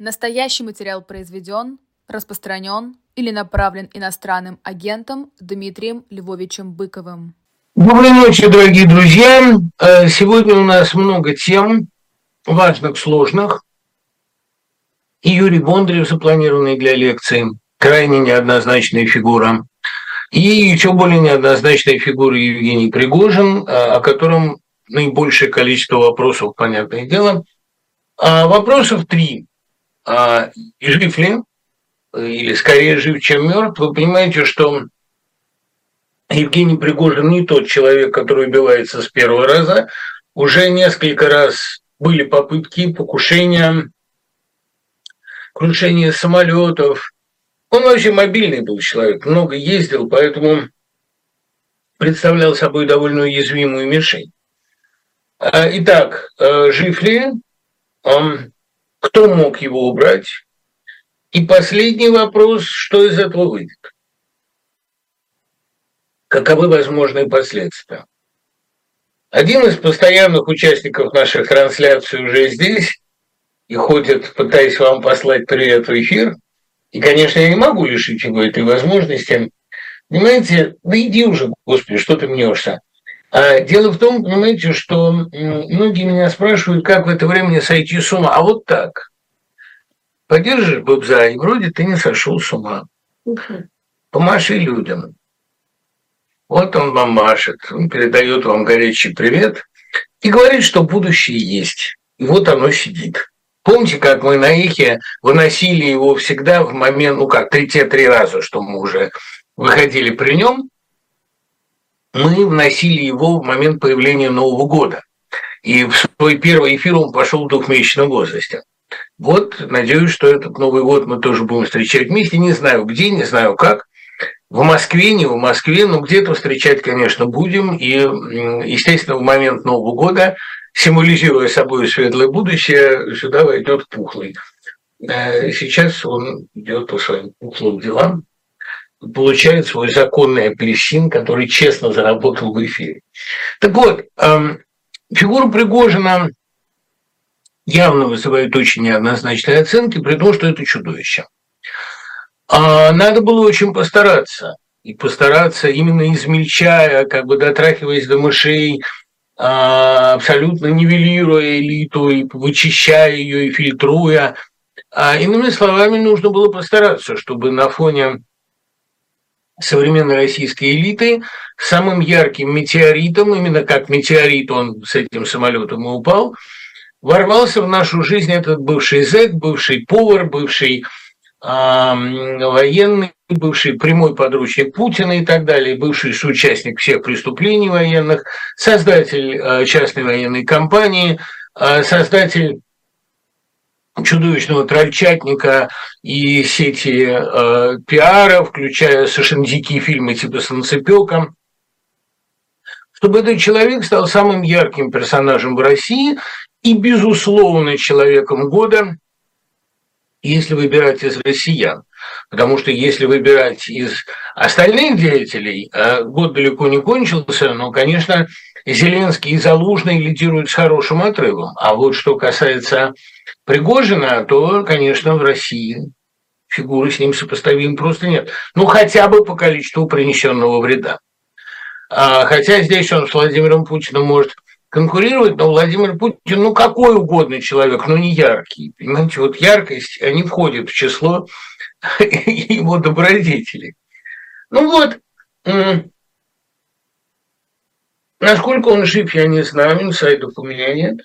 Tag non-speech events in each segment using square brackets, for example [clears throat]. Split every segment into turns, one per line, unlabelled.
Настоящий материал произведен, распространен или направлен иностранным агентом Дмитрием Львовичем Быковым.
Доброй ночи, дорогие друзья. Э, сегодня у нас много тем, важных, сложных. И Юрий Бондарев, запланированный для лекции, крайне неоднозначная фигура. И еще более неоднозначная фигура Евгений Пригожин, э, о котором наибольшее количество вопросов, понятное дело. А вопросов три а, жив ли, или скорее жив, чем мертв, вы понимаете, что Евгений Пригожин не тот человек, который убивается с первого раза. Уже несколько раз были попытки покушения, крушения самолетов. Он вообще мобильный был человек, много ездил, поэтому представлял собой довольно уязвимую мишень. А, итак, э, жив ли? Кто мог его убрать. И последний вопрос, что из этого выйдет? Каковы возможные последствия? Один из постоянных участников наших трансляций уже здесь и ходит, пытаясь вам послать привет в эфир. И, конечно, я не могу лишить его этой возможности. Понимаете, да иди уже, Господи, что ты мнешься. А дело в том, понимаете, что многие меня спрашивают, как в это время не сойти с ума. А вот так. Поддержишь Бобза, и вроде ты не сошел с ума. Помаши людям. Вот он вам машет, он передает вам горячий привет и говорит, что будущее есть. И вот оно сидит. Помните, как мы на эхе выносили его всегда в момент, ну как, три те три раза, что мы уже выходили при нем, мы вносили его в момент появления Нового года. И в свой первый эфир он пошел в двухмесячном возрасте. Вот, надеюсь, что этот Новый год мы тоже будем встречать вместе. Не знаю где, не знаю как. В Москве, не в Москве, но где-то встречать, конечно, будем. И, естественно, в момент Нового года, символизируя собой светлое будущее, сюда войдет пухлый. Э, сейчас он идет по своим пухлым делам получает свой законный апельсин, который честно заработал в эфире. Так вот, эм, фигура Пригожина явно вызывает очень неоднозначные оценки, при том, что это чудовище. А надо было очень постараться. И постараться, именно измельчая, как бы дотрахиваясь до мышей, а, абсолютно нивелируя элиту и вычищая ее и фильтруя. А иными словами, нужно было постараться, чтобы на фоне современной российской элиты самым ярким метеоритом, именно как метеорит он с этим самолетом и упал, ворвался в нашу жизнь этот бывший зэк, бывший повар, бывший э, военный, бывший прямой подручник Путина и так далее, бывший соучастник всех преступлений военных, создатель э, частной военной компании, э, создатель чудовищного трольчатника и сети э, пиара, включая совершенно дикие фильмы типа «Солнцепёка», чтобы этот человек стал самым ярким персонажем в России и, безусловно, человеком года, если выбирать из россиян. Потому что если выбирать из остальных деятелей, э, год далеко не кончился, но, конечно, Зеленский и Залужный лидируют с хорошим отрывом. А вот что касается Пригожина, то, конечно, в России фигуры с ним сопоставим просто нет. Ну, хотя бы по количеству принесенного вреда. А, хотя здесь он с Владимиром Путиным может конкурировать, но Владимир Путин, ну, какой угодно человек, но не яркий. Понимаете, вот яркость, они входят в число [laughs] его добродетелей. Ну вот, насколько он жив, я не знаю, инсайдов у меня нет.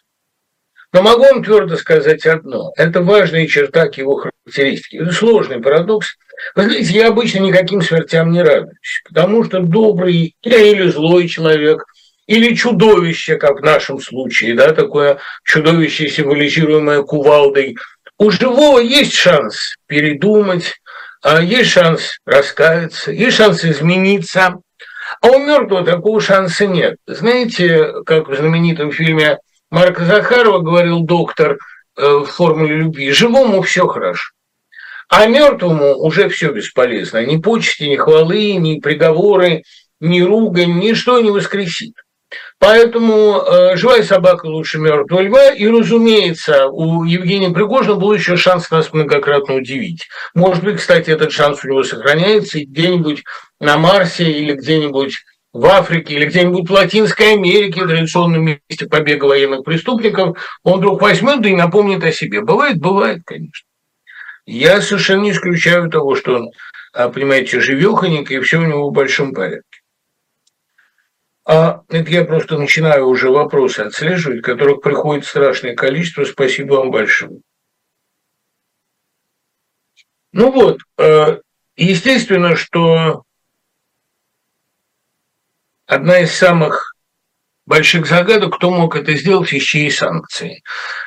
Но могу вам твердо сказать одно. Это важная черта к его характеристике. Это сложный парадокс. Вы знаете, я обычно никаким смертям не радуюсь, потому что добрый или злой человек, или чудовище, как в нашем случае, да, такое чудовище, символизируемое кувалдой, у живого есть шанс передумать, а есть шанс раскаяться, есть шанс измениться, а у мертвого такого шанса нет. Знаете, как в знаменитом фильме Марка Захарова говорил доктор э, в формуле любви, живому все хорошо. А мертвому уже все бесполезно. Ни почести, ни хвалы, ни приговоры, ни ругань, ничто не воскресит. Поэтому э, живая собака лучше мертвого льва. И, разумеется, у Евгения Пригожина был еще шанс нас многократно удивить. Может быть, кстати, этот шанс у него сохраняется, и где-нибудь на Марсе или где-нибудь в Африке или где-нибудь в Латинской Америке, традиционном месте побега военных преступников, он вдруг возьмет да и напомнит о себе. Бывает, бывает, конечно. Я совершенно не исключаю того, что он, а, понимаете, живехонек, и все у него в большом порядке. А это я просто начинаю уже вопросы отслеживать, которых приходит страшное количество. Спасибо вам большое. Ну вот, э, естественно, что одна из самых больших загадок, кто мог это сделать и с чьей санкции.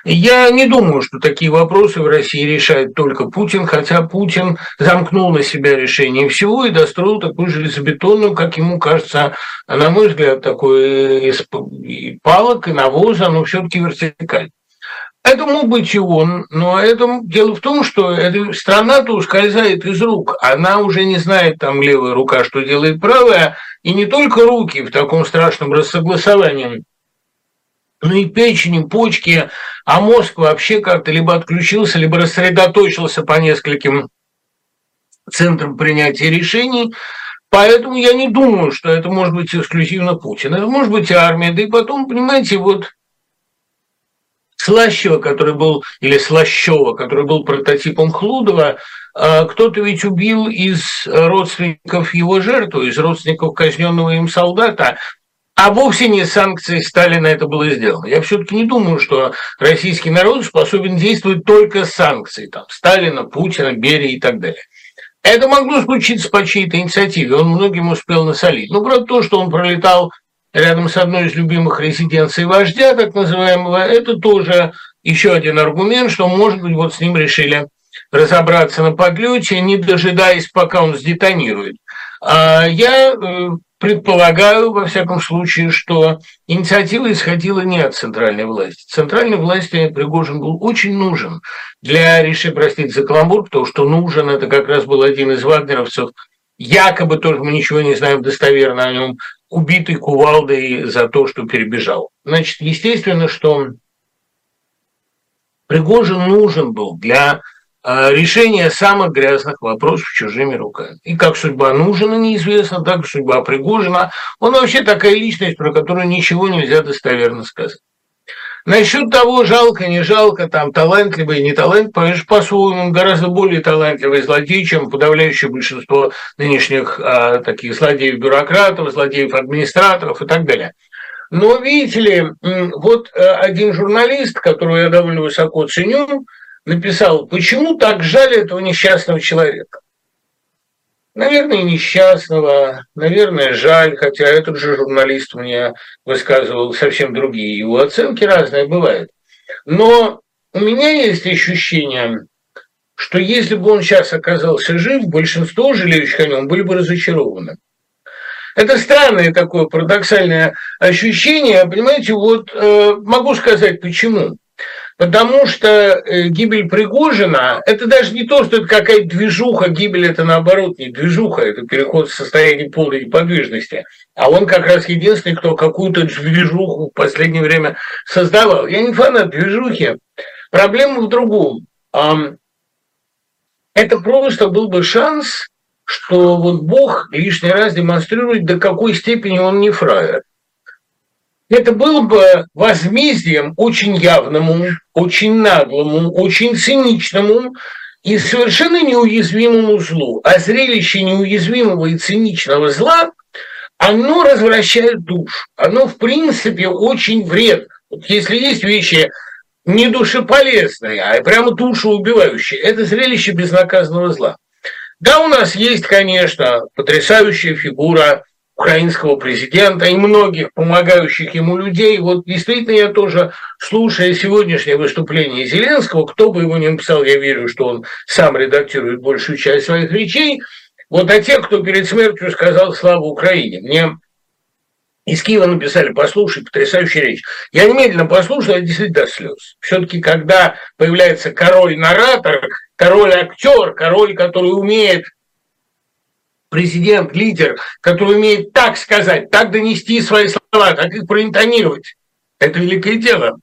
Я не думаю, что такие вопросы в России решает только Путин, хотя Путин замкнул на себя решение всего и достроил такую железобетонную, как ему кажется, на мой взгляд, такой из палок и навоза, но все таки вертикаль. Это мог быть и он, но это дело в том, что эта страна-то ускользает из рук. Она уже не знает, там левая рука, что делает правая, и не только руки в таком страшном рассогласовании, но и печени, почки, а мозг вообще как-то либо отключился, либо рассредоточился по нескольким центрам принятия решений. Поэтому я не думаю, что это может быть эксклюзивно Путин. Это может быть армия. Да и потом, понимаете, вот Слащева, который был, или Слащева, который был прототипом Хлудова, а, кто-то ведь убил из родственников его жертвы, из родственников казненного им солдата, а вовсе не санкции Сталина это было сделано. Я все-таки не думаю, что российский народ способен действовать только с санкцией там, Сталина, Путина, Берии и так далее. Это могло случиться по чьей-то инициативе, он многим успел насолить. Ну, правда, то, что он пролетал рядом с одной из любимых резиденций вождя, так называемого, это тоже еще один аргумент, что, может быть, вот с ним решили разобраться на подлете, не дожидаясь, пока он сдетонирует. А я э, предполагаю, во всяком случае, что инициатива исходила не от центральной власти. Центральной власти Пригожин был очень нужен для решения, простите за каламбур, потому что нужен, это как раз был один из вагнеровцев, якобы тоже мы ничего не знаем достоверно о нем, убитый кувалдой за то, что перебежал. Значит, естественно, что Пригожин нужен был для а, решения самых грязных вопросов чужими руками. И как судьба нужна, неизвестно, так и судьба Пригожина. Он вообще такая личность, про которую ничего нельзя достоверно сказать. Насчет того, жалко, не жалко, там, талантливый, не талант, конечно, по-своему, гораздо более талантливый злодей, чем подавляющее большинство нынешних а, таких злодеев-бюрократов, злодеев-администраторов и так далее. Но, видите ли, вот э, один журналист, которого я довольно высоко ценю, написал, почему так жаль этого несчастного человека. Наверное, несчастного, наверное, жаль, хотя этот же журналист мне высказывал совсем другие его оценки, разные бывают. Но у меня есть ощущение, что если бы он сейчас оказался жив, большинство жалеющих о нем были бы разочарованы. Это странное такое парадоксальное ощущение, понимаете, вот э, могу сказать почему. Потому что э, гибель Пригожина – это даже не то, что это какая-то движуха, гибель – это наоборот не движуха, это переход в состояние полной неподвижности. А он как раз единственный, кто какую-то движуху в последнее время создавал. Я не фанат движухи. Проблема в другом. Это просто был бы шанс, что вот Бог лишний раз демонстрирует, до какой степени он не фраер это было бы возмездием очень явному, очень наглому, очень циничному и совершенно неуязвимому злу. А зрелище неуязвимого и циничного зла, оно развращает душу. Оно, в принципе, очень вредно. Вот если есть вещи не душеполезные, а прямо душу убивающие, это зрелище безнаказанного зла. Да, у нас есть, конечно, потрясающая фигура украинского президента и многих помогающих ему людей. Вот действительно я тоже, слушая сегодняшнее выступление Зеленского, кто бы его ни написал, я верю, что он сам редактирует большую часть своих речей, вот а те, кто перед смертью сказал «Слава Украине», мне из Киева написали, послушай, потрясающая речь. Я немедленно послушал, я действительно до слез. Все-таки, когда появляется король-наратор, король-актер, король, который умеет президент, лидер, который умеет так сказать, так донести свои слова, так их проинтонировать. Это великое дело.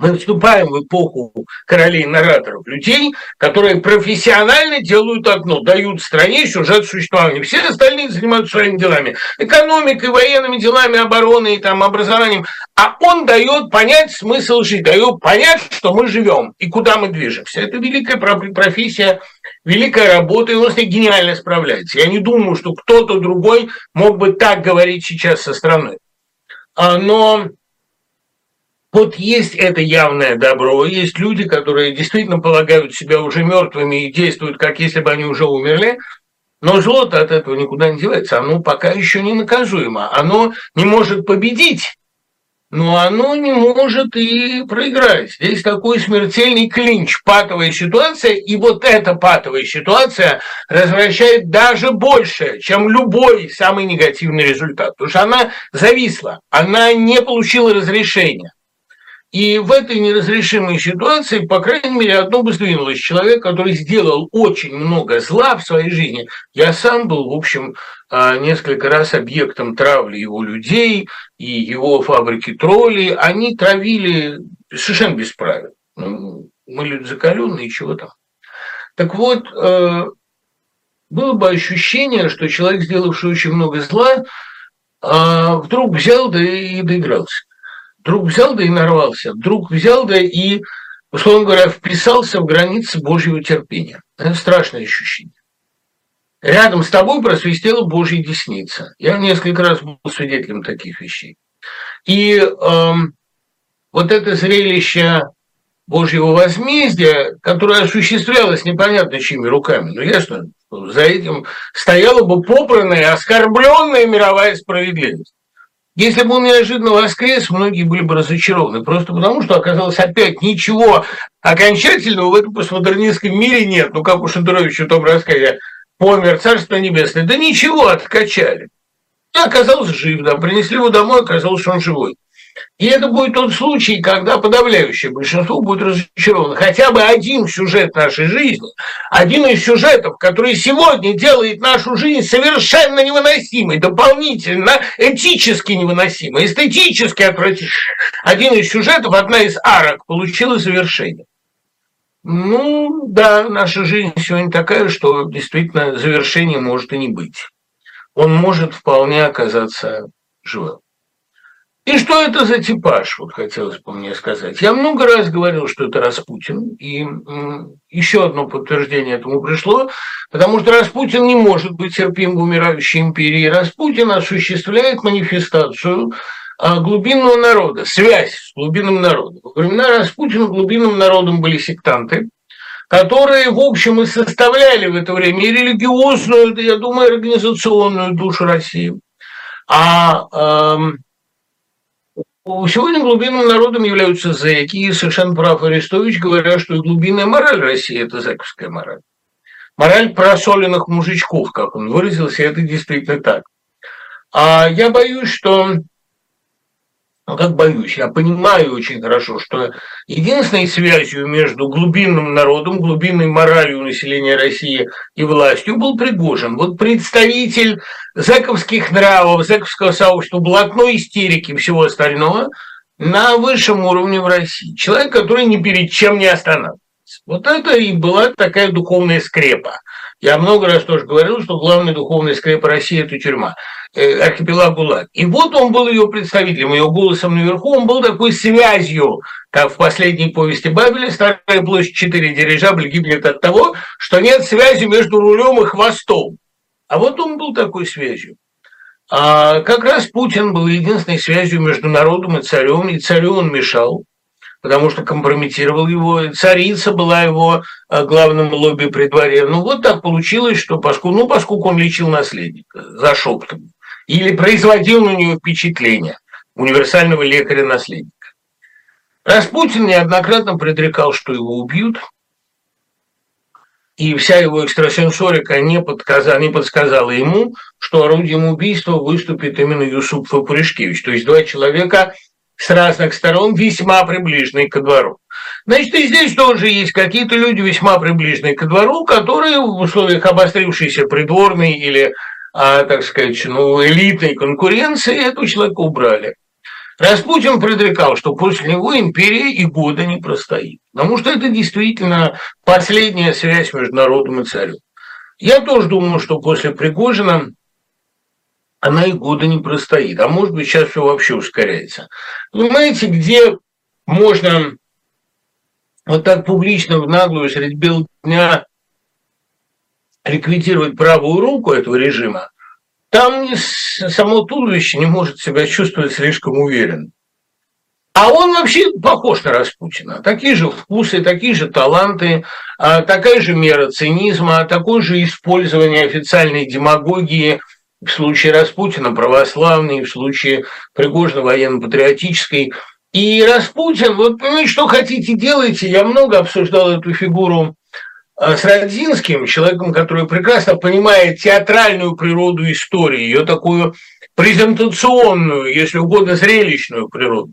Мы вступаем в эпоху королей нараторов, людей, которые профессионально делают одно, дают стране сюжет существования. Все остальные занимаются своими делами, экономикой, военными делами, обороной, там, образованием. А он дает понять смысл жить, дает понять, что мы живем и куда мы движемся. Это великая профессия, великая работа, и он с ней гениально справляется. Я не думаю, что кто-то другой мог бы так говорить сейчас со страной. А, но вот есть это явное добро, есть люди, которые действительно полагают себя уже мертвыми и действуют, как если бы они уже умерли, но золото от этого никуда не девается, оно пока еще не наказуемо, оно не может победить, но оно не может и проиграть. Здесь такой смертельный клинч, патовая ситуация, и вот эта патовая ситуация развращает даже больше, чем любой самый негативный результат, потому что она зависла, она не получила разрешения. И в этой неразрешимой ситуации, по крайней мере, одно бы сдвинулось. Человек, который сделал очень много зла в своей жизни. Я сам был, в общем, а, несколько раз объектом травли его людей и его фабрики троллей. Они травили совершенно без правил. Ну, мы люди закаленные, чего там. Так вот, э, было бы ощущение, что человек, сделавший очень много зла, а, вдруг взял да и доигрался. Вдруг взял да и нарвался, вдруг взял да и, условно говоря, вписался в границы Божьего терпения. Это страшное ощущение. Рядом с тобой просвистела Божья десница. Я несколько раз был свидетелем таких вещей. И эм, вот это зрелище Божьего возмездия, которое осуществлялось непонятно чьими руками. Ну, ясно, за этим стояла бы попранная, оскорбленная мировая справедливость. Если бы он неожиданно воскрес, многие были бы разочарованы, просто потому, что оказалось опять ничего окончательного в этом постмодернистском мире нет. Ну, как у Шендеровича в том рассказе «Помер, Царство Небесное». Да ничего, откачали. И оказался жив, да, принесли его домой, оказалось, что он живой. И это будет тот случай, когда подавляющее большинство будет разочаровано. Хотя бы один сюжет нашей жизни, один из сюжетов, который сегодня делает нашу жизнь совершенно невыносимой, дополнительно этически невыносимой, эстетически отвратительной. Один из сюжетов, одна из арок получила завершение. Ну, да, наша жизнь сегодня такая, что действительно завершения может и не быть. Он может вполне оказаться живым. И что это за типаж, вот хотелось бы мне сказать. Я много раз говорил, что это Распутин, и еще одно подтверждение этому пришло, потому что Распутин не может быть терпим в умирающей империи. Распутин осуществляет манифестацию а, глубинного народа, связь с глубинным народом. Во времена Распутина глубинным народом были сектанты, которые, в общем, и составляли в это время и религиозную, я думаю, организационную душу России. А эм, Сегодня глубинным народом являются зэки, и совершенно прав Арестович, говоря, что и глубинная мораль России – это зэковская мораль. Мораль просоленных мужичков, как он выразился, это действительно так. А я боюсь, что ну, как боюсь, я понимаю очень хорошо, что единственной связью между глубинным народом, глубинной моралью населения России и властью был Пригожин. Вот представитель зэковских нравов, зэковского сообщества, блатной истерики и всего остального на высшем уровне в России. Человек, который ни перед чем не останавливается. Вот это и была такая духовная скрепа. Я много раз тоже говорил, что главная духовная скрепа России – это тюрьма. Э, архипелаг ГУЛАГ. И вот он был ее представителем, ее голосом наверху, он был такой связью, как в последней повести Бабеля «Старая площадь 4 дирижабль гибнет от того, что нет связи между рулем и хвостом». А вот он был такой связью. А как раз Путин был единственной связью между народом и царем, и царю он мешал, потому что компрометировал его. Царица была его э, главным лобби при дворе. Ну, вот так получилось, что поскольку, ну, поскольку он лечил наследника за шептом или производил на нее впечатление универсального лекаря-наследника. Распутин неоднократно предрекал, что его убьют, и вся его экстрасенсорика не, подказала, не подсказала ему, что орудием убийства выступит именно Юсуп Фапуришкевич. То есть два человека с разных сторон, весьма приближенные ко двору. Значит, и здесь тоже есть какие-то люди, весьма приближенные ко двору, которые в условиях обострившейся придворной или, а, так сказать, ну, элитной конкуренции этого человека убрали. Распутин предрекал, что после него империя и года не простоит. Потому что это действительно последняя связь между народом и царем. Я тоже думаю, что после Пригожина она и года не простоит. А может быть, сейчас все вообще ускоряется. Понимаете, где можно вот так публично в наглую средь бел дня ликвидировать правую руку этого режима, там само туловище не может себя чувствовать слишком уверенно. А он вообще похож на Распутина. Такие же вкусы, такие же таланты, а, такая же мера цинизма, такое же использование официальной демагогии в случае Распутина православной, в случае Пригожина военно-патриотической. И Распутин, вот ну, что хотите делайте, я много обсуждал эту фигуру а, с Родзинским, человеком, который прекрасно понимает театральную природу истории, ее такую презентационную, если угодно, зрелищную природу.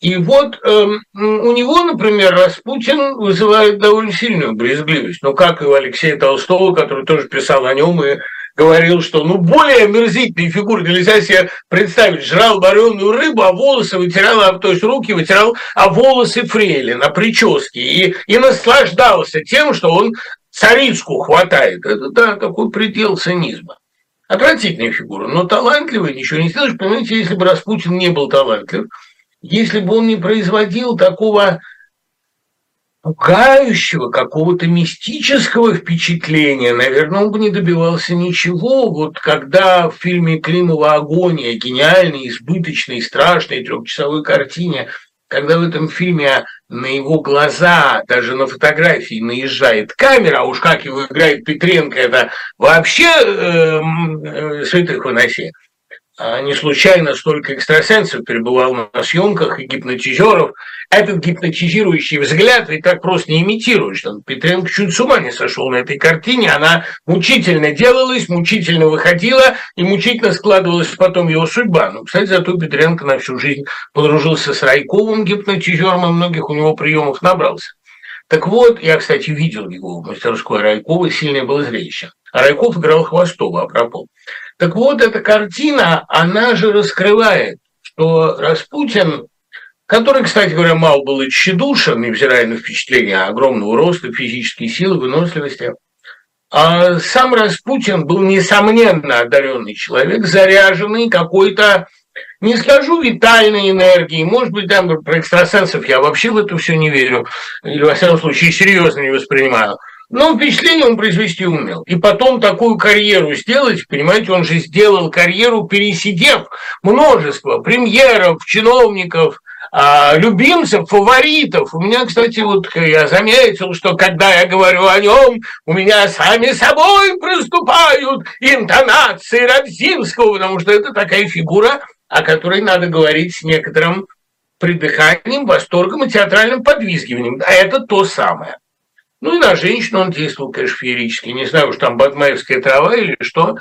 И вот э, у него, например, Распутин вызывает довольно сильную брезгливость. Ну, как и у Алексея Толстого, который тоже писал о нем и говорил, что ну более омерзительной фигуры нельзя себе представить. Жрал вареную рыбу, а волосы вытирал, то есть руки вытирал, а волосы фрейли на прическе. И, и наслаждался тем, что он царицку хватает. Это, да, такой предел цинизма. Отвратительная фигура, но талантливая, ничего не сделаешь. Понимаете, если бы Распутин не был талантлив, если бы он не производил такого пугающего, какого-то мистического впечатления, наверное, он бы не добивался ничего. Вот когда в фильме Климова «Агония», гениальной, избыточной, страшной трехчасовой картине, когда в этом фильме на его глаза, даже на фотографии наезжает камера, а уж как его играет Петренко, это вообще э, э, святых выноси. А не случайно столько экстрасенсов перебывал на съемках и гипнотизеров. Этот гипнотизирующий взгляд ведь так просто не имитируешь. Там Петренко чуть с ума не сошел на этой картине. Она мучительно делалась, мучительно выходила и мучительно складывалась потом его судьба. Ну, кстати, зато Петренко на всю жизнь подружился с Райковым гипнотизером и многих у него приемов набрался. Так вот, я, кстати, видел его в мастерской Райкова, сильное было зрелище. А Райков играл Хвостова, апропos. Так вот, эта картина, она же раскрывает, что Распутин, который, кстати говоря, мало был и тщедушен, невзирая на впечатление огромного роста, физической силы, выносливости, а сам Распутин был, несомненно, одаренный человек, заряженный какой-то, не скажу витальной энергией, может быть, там про экстрасенсов я вообще в это все не верю, или, во всяком случае, серьезно не воспринимаю – но впечатление он произвести умел. И потом такую карьеру сделать, понимаете, он же сделал карьеру, пересидев множество премьеров, чиновников, а, любимцев, фаворитов. У меня, кстати, вот я заметил, что когда я говорю о нем, у меня сами собой проступают интонации Радзинского, потому что это такая фигура, о которой надо говорить с некоторым придыханием, восторгом и театральным подвизгиванием. А это то самое. Ну и на женщину он действовал, конечно, феерически. Не знаю уж там Бадмаевская трава или что.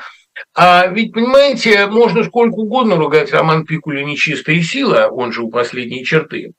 А ведь, понимаете, можно сколько угодно ругать Роман Пикуля «Нечистая сила», он же у последней черты.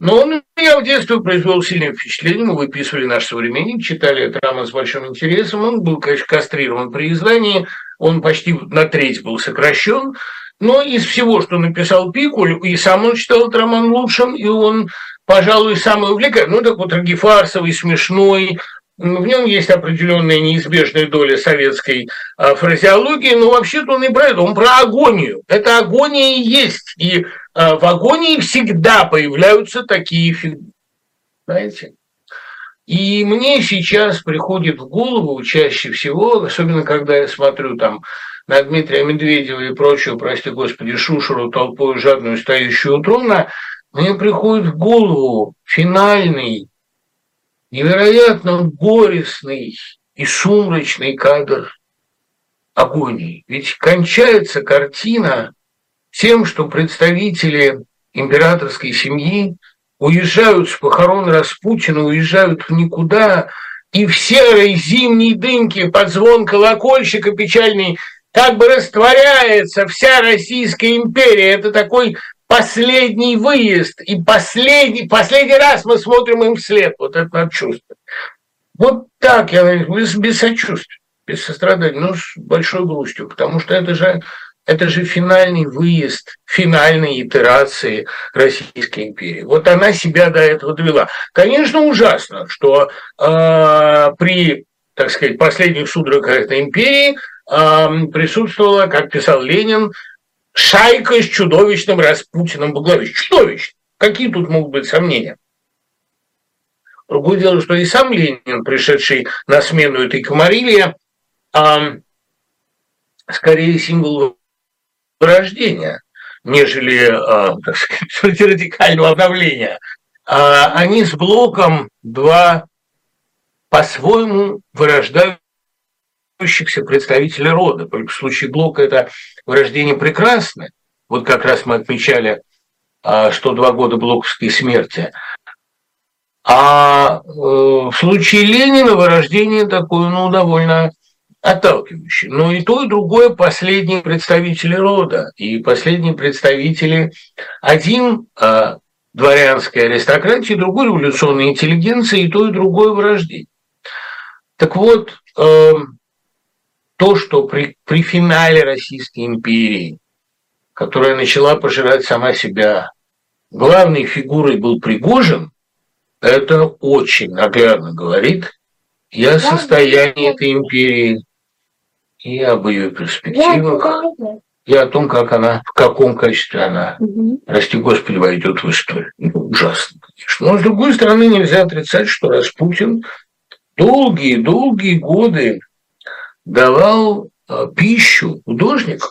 Но он я в детстве произвел сильное впечатление. Мы выписывали наш современник, читали этот роман с большим интересом. Он был, конечно, кастрирован при издании. Он почти на треть был сокращен. Но из всего, что написал Пикуль, и сам он считал этот роман лучшим, и он пожалуй, самый увлекательный, ну, такой трагифарсовый, смешной, в нем есть определенная неизбежная доля советской а, фразеологии, но вообще-то он и про это, он про агонию. Это агония и есть. И а, в агонии всегда появляются такие фигуры. Знаете? И мне сейчас приходит в голову чаще всего, особенно когда я смотрю там на Дмитрия Медведева и прочую, прости господи, Шушеру, толпой жадную, стоящую у трона, мне приходит в голову финальный, невероятно горестный и сумрачный кадр агонии. Ведь кончается картина тем, что представители императорской семьи уезжают с похорон Распутина, уезжают в никуда, и в серой зимней дымке под звон колокольчика печальный как бы растворяется вся Российская империя. Это такой последний выезд, и последний, последний раз мы смотрим им вслед. Вот это надо чувствовать. Вот так, я без, без сочувствия, без сострадания, но с большой грустью, потому что это же, это же финальный выезд, финальной итерации Российской империи. Вот она себя до этого довела. Конечно, ужасно, что э, при, так сказать, последних судорогах этой империи э, присутствовала, как писал Ленин, шайка с чудовищным Распутиным во главе. Чудовищно. Какие тут могут быть сомнения? Другое дело, что и сам Ленин, пришедший на смену этой комарилье, а, скорее символ вырождения, нежели, а, так сказать, [laughs] радикального обновления. А, они с Блоком два по-своему вырождающихся представителя рода. В случае Блока это вырождение прекрасное. Вот как раз мы отмечали, а, что два года блоковской смерти – а э, в случае Ленина вырождение такое, ну, довольно отталкивающее. Но и то, и другое последние представители рода. И последние представители один э, дворянской аристократии, другой революционной интеллигенции, и то, и другое вырождение. Так вот, э, то, что при, при финале Российской империи, которая начала пожирать сама себя, главной фигурой был Пригожин – это очень наглядно говорит и о состоянии этой империи, и об ее перспективах, и о том, как она, в каком качестве она, угу. господи, войдет в историю. Ну, ужасно, конечно. Но, с другой стороны, нельзя отрицать, что Распутин долгие-долгие годы давал а, пищу художникам.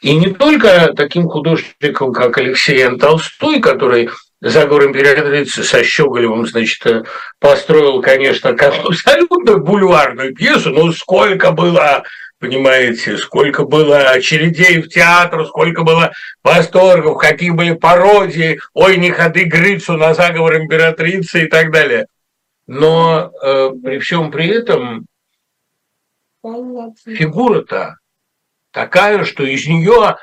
И не только таким художникам, как Алексей Н. Толстой, который заговор императрицы со Щеголевым, значит, э, построил, конечно, [laughs] абсолютно бульварную пьесу, но сколько было понимаете, сколько было очередей в театр, сколько было восторгов, какие были пародии, ой, не ходы Грицу на заговор императрицы и так далее. Но э, при всем при этом фигура-то такая, что из нее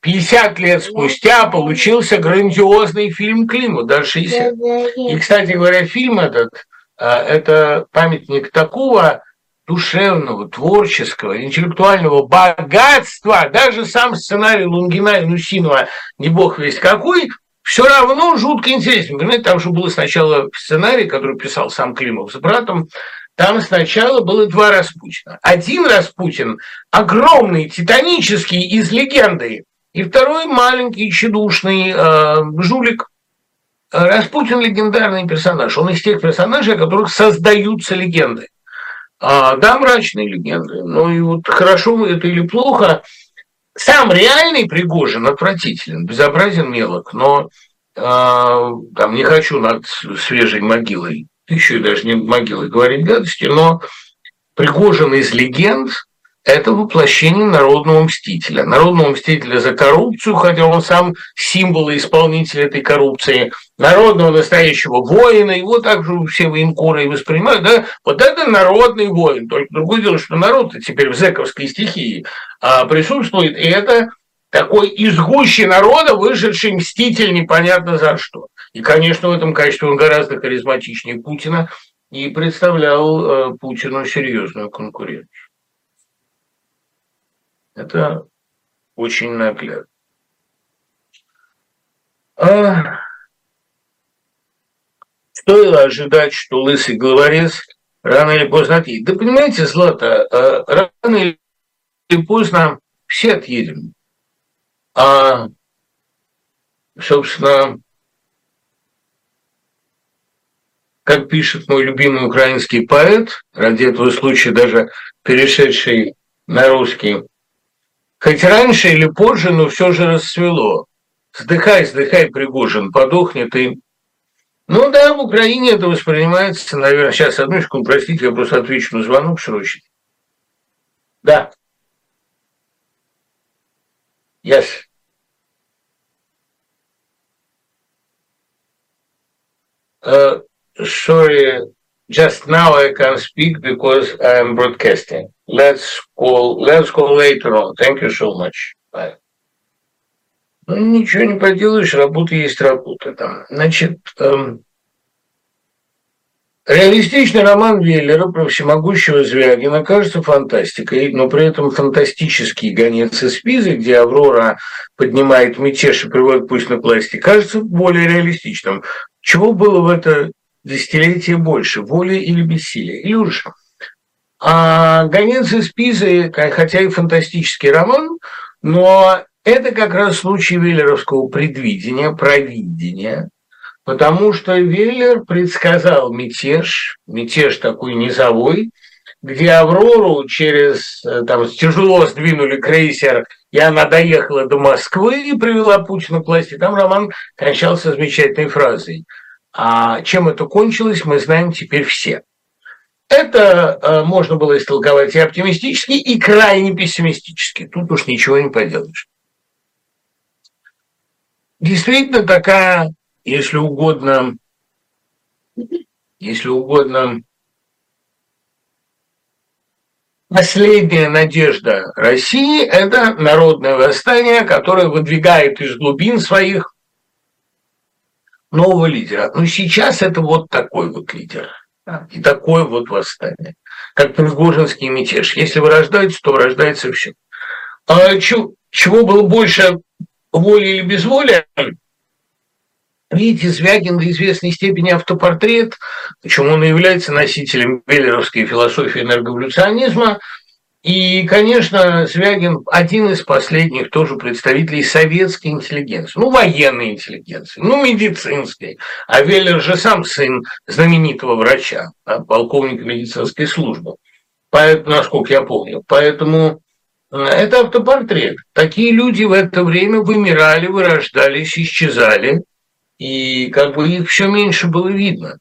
50 лет спустя получился грандиозный фильм Климу, даже 60. И, кстати говоря, фильм этот а, – это памятник такого душевного, творческого, интеллектуального богатства, даже сам сценарий Лунгина и Нусинова, не бог весть какой, все равно жутко интересен. Понимаете, там же был сначала сценарий, который писал сам Климов с братом, там сначала было два Распутина. Один Распутин, огромный, титанический, из легенды, и второй маленький, тщедушный э, жулик. Распутин легендарный персонаж. Он из тех персонажей, о которых создаются легенды. А, да, мрачные легенды. Ну и вот хорошо это или плохо. Сам реальный Пригожин отвратителен, безобразен мелок, но э, там не хочу над свежей могилой, еще и даже не могилой говорить гадости, но Пригожин из легенд – это воплощение народного мстителя. Народного мстителя за коррупцию, хотя он сам символ и исполнитель этой коррупции, народного настоящего воина, его также все военкоры и воспринимают, да, вот это народный воин. Только другое дело, что народ теперь в зэковской стихии а, присутствует, и это такой из гущи народа вышедший мститель непонятно за что. И, конечно, в этом качестве он гораздо харизматичнее Путина и представлял э, Путину серьезную конкуренцию. Это очень наглядно. А стоило ожидать, что лысый главорез рано или поздно отъедет. Да понимаете, Злата, а рано или поздно все отъедем. А, собственно, как пишет мой любимый украинский поэт, ради этого случая даже перешедший на русский, Хоть раньше или позже, но все же расцвело. Сдыхай, сдыхай, Пригожин, подохнет и... Ну да, в Украине это воспринимается, наверное, сейчас, одну секунду, простите, я просто отвечу на звонок срочно. Да. Yes. Uh, sorry, just now I can speak because I am broadcasting. Let's call let's call later on. Thank you so much. Bye. Ну, ничего не поделаешь, работа есть работа. Там. Значит, эм, реалистичный роман Веллера про всемогущего Звягина кажется фантастикой, но при этом фантастический гонец из Пизы, где Аврора поднимает мятеж и приводит пусть на власти, кажется более реалистичным. Чего было в это десятилетие больше, воли или бессилия? Или уже? А «Гонец из Пизы», хотя и фантастический роман, но это как раз случай веллеровского предвидения, провидения, потому что Веллер предсказал мятеж, мятеж такой низовой, где Аврору через, э, там, тяжело сдвинули крейсер, и она доехала до Москвы и привела Путина к власти. Там роман кончался замечательной фразой. А чем это кончилось, мы знаем теперь все. Это э, можно было истолковать и оптимистически, и крайне пессимистически. Тут уж ничего не поделаешь действительно такая, если угодно, если угодно, последняя надежда России – это народное восстание, которое выдвигает из глубин своих нового лидера. Но сейчас это вот такой вот лидер. И такое вот восстание. Как Пригожинский мятеж. Если вырождается, то вырождается все. А чего было больше воли или безволия, видите, Звягин до известной степени автопортрет, причем он и является носителем веллеровской философии энерговолюционизма, и, конечно, Звягин один из последних тоже представителей советской интеллигенции, ну, военной интеллигенции, ну, медицинской. А Веллер же сам сын знаменитого врача, полковника медицинской службы, Поэтому, насколько я помню. Поэтому это автопортрет. Такие люди в это время вымирали, вырождались, исчезали, и как бы их все меньше было видно.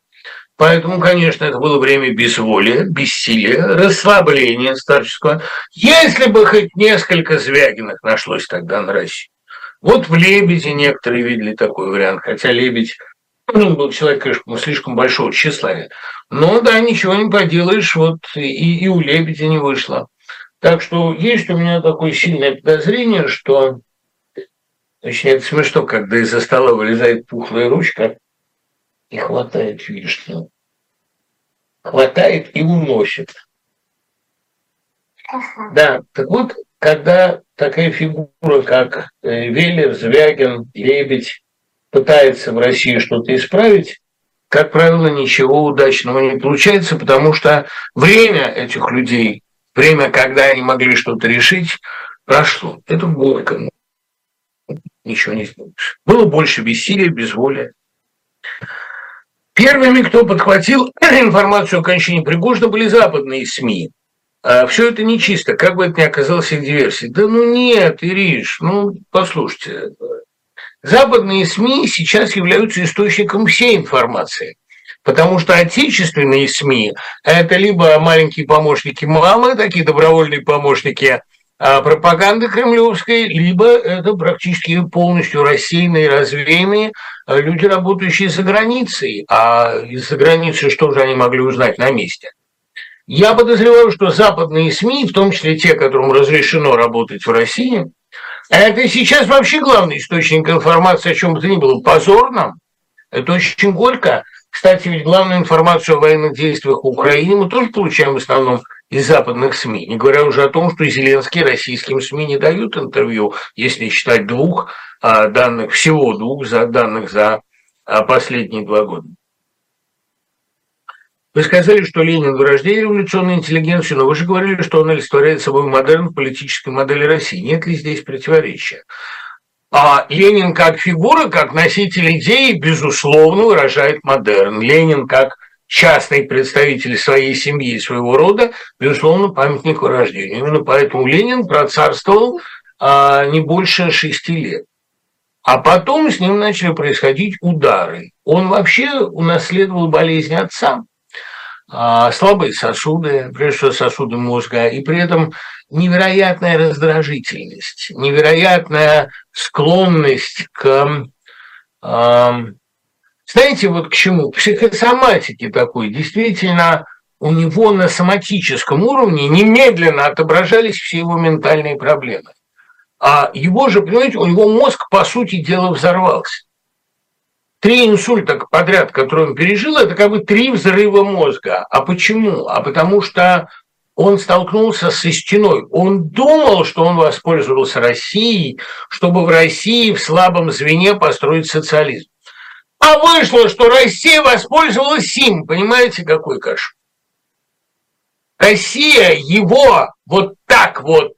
Поэтому, конечно, это было время безволия, бессилия, расслабления старческого. Если бы хоть несколько Звягиных нашлось тогда на России. Вот в «Лебеде» некоторые видели такой вариант, хотя «Лебедь» ну, был человек, конечно, слишком большого тщеславия. Но да, ничего не поделаешь, вот и, и у «Лебедя» не вышло. Так что есть у меня такое сильное подозрение, что очень это смешно, когда из-за стола вылезает пухлая ручка и хватает вишню. Хватает и уносит. Да, так вот, когда такая фигура, как э, Веллер, Звягин, Лебедь, пытается в России что-то исправить, как правило, ничего удачного не получается, потому что время этих людей Время, когда они могли что-то решить, прошло. Это горько. Ничего не сделаешь. Было больше бессилия, безволия. Первыми, кто подхватил [clears throat] информацию о кончине Пригожина, были западные СМИ. А все это нечисто, как бы это ни оказалось их диверсией. Да ну нет, Ириш, ну послушайте. Западные СМИ сейчас являются источником всей информации. Потому что отечественные СМИ – это либо маленькие помощники мамы, такие добровольные помощники пропаганды кремлевской, либо это практически полностью рассеянные, развеянные а, люди, работающие за границей. А из-за границы что же они могли узнать на месте? Я подозреваю, что западные СМИ, в том числе те, которым разрешено работать в России, это сейчас вообще главный источник информации о чем бы то ни было. Позорно. Это очень горько. Кстати, ведь главную информацию о военных действиях в Украине мы тоже получаем в основном из западных СМИ, не говоря уже о том, что Зеленский российским СМИ не дают интервью, если считать двух а, данных, всего двух за, данных за а, последние два года. Вы сказали, что Ленин вырождение революционной интеллигенции, но вы же говорили, что он олицетворяет собой модерн политической модели России. Нет ли здесь противоречия? А Ленин как фигура, как носитель идеи, безусловно, выражает модерн. Ленин как частный представитель своей семьи, своего рода, безусловно, памятник рождения. Именно поэтому Ленин процарствовал а, не больше шести лет. А потом с ним начали происходить удары. Он вообще унаследовал болезнь отца. А, слабые сосуды, прежде всего сосуды мозга, и при этом невероятная раздражительность, невероятная склонность к, э, знаете, вот к чему? К психосоматике такой. Действительно, у него на соматическом уровне немедленно отображались все его ментальные проблемы. А его же, понимаете, у него мозг, по сути дела, взорвался. Три инсульта подряд, которые он пережил, это как бы три взрыва мозга. А почему? А потому что он столкнулся со стеной. Он думал, что он воспользовался Россией, чтобы в России в слабом звене построить социализм. А вышло, что Россия воспользовалась им. Понимаете, какой каш? Россия его вот так вот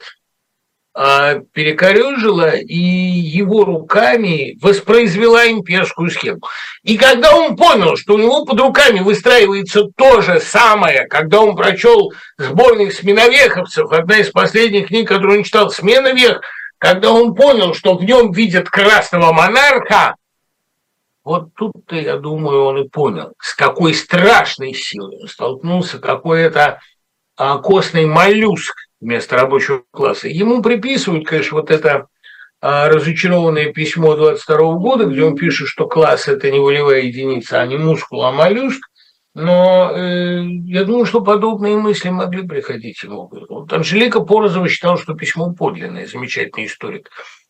а, перекорежила и его руками воспроизвела имперскую схему. И когда он понял, что у него под руками выстраивается то же самое, когда он прочел сборник сменовеховцев, одна из последних книг, которую он читал, «Смена вех», когда он понял, что в нем видят красного монарха, вот тут-то, я думаю, он и понял, с какой страшной силой столкнулся, какой это а, костный моллюск, вместо рабочего класса. Ему приписывают, конечно, вот это а, разочарованное письмо 22 года, где он пишет, что класс – это не волевая единица, а не мускул, а моллюск. Но э, я думаю, что подобные мысли могли приходить ему. Вот Анжелика Порозова считала, что письмо подлинное, замечательный историк.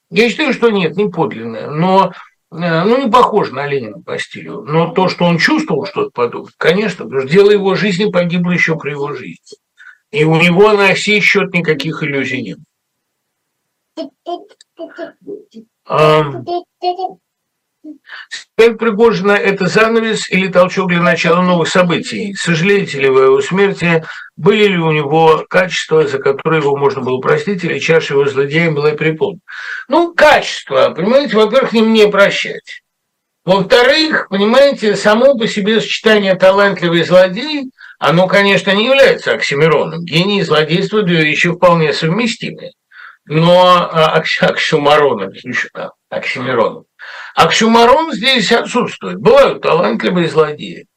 Я считаю, что нет, не подлинное, но ну, не похоже на Ленина по стилю. Но то, что он чувствовал что-то подобное, конечно, потому что дело его жизни погибло еще при его жизни. И у него на сей счет никаких иллюзий нет. Смерть Пригожина – это занавес или толчок для начала новых событий? Сожалеете ли вы о его смерти? Были ли у него качества, за которые его можно было простить, или чаша его злодеем была переполнена? Ну, качества, понимаете, во-первых, не мне прощать. Во-вторых, понимаете, само по себе сочетание талантливый злодей – оно, конечно, не является оксимироном. Гений и злодейство две вещи вполне совместимые. Но а, оксюмароном, да, оксимироном. Оксюмарон здесь отсутствует. Бывают талантливые злодеи.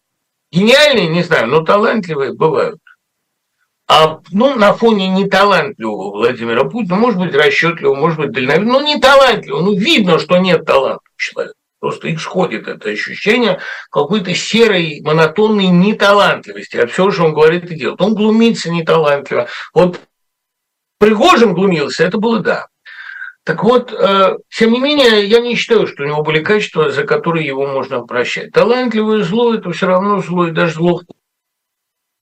Гениальные, не знаю, но талантливые бывают. А ну, на фоне неталантливого Владимира Путина, может быть, расчетливого, может быть, дальновидного, но не талантливого. Ну, видно, что нет таланта человека. Просто исходит это ощущение какой-то серой, монотонной неталантливости от всего, что он говорит и делает. Он глумится неталантливо. Вот Пригожин глумился, это было да. Так вот, э, тем не менее, я не считаю, что у него были качества, за которые его можно прощать. Талантливое зло – это все равно зло, и даже зло в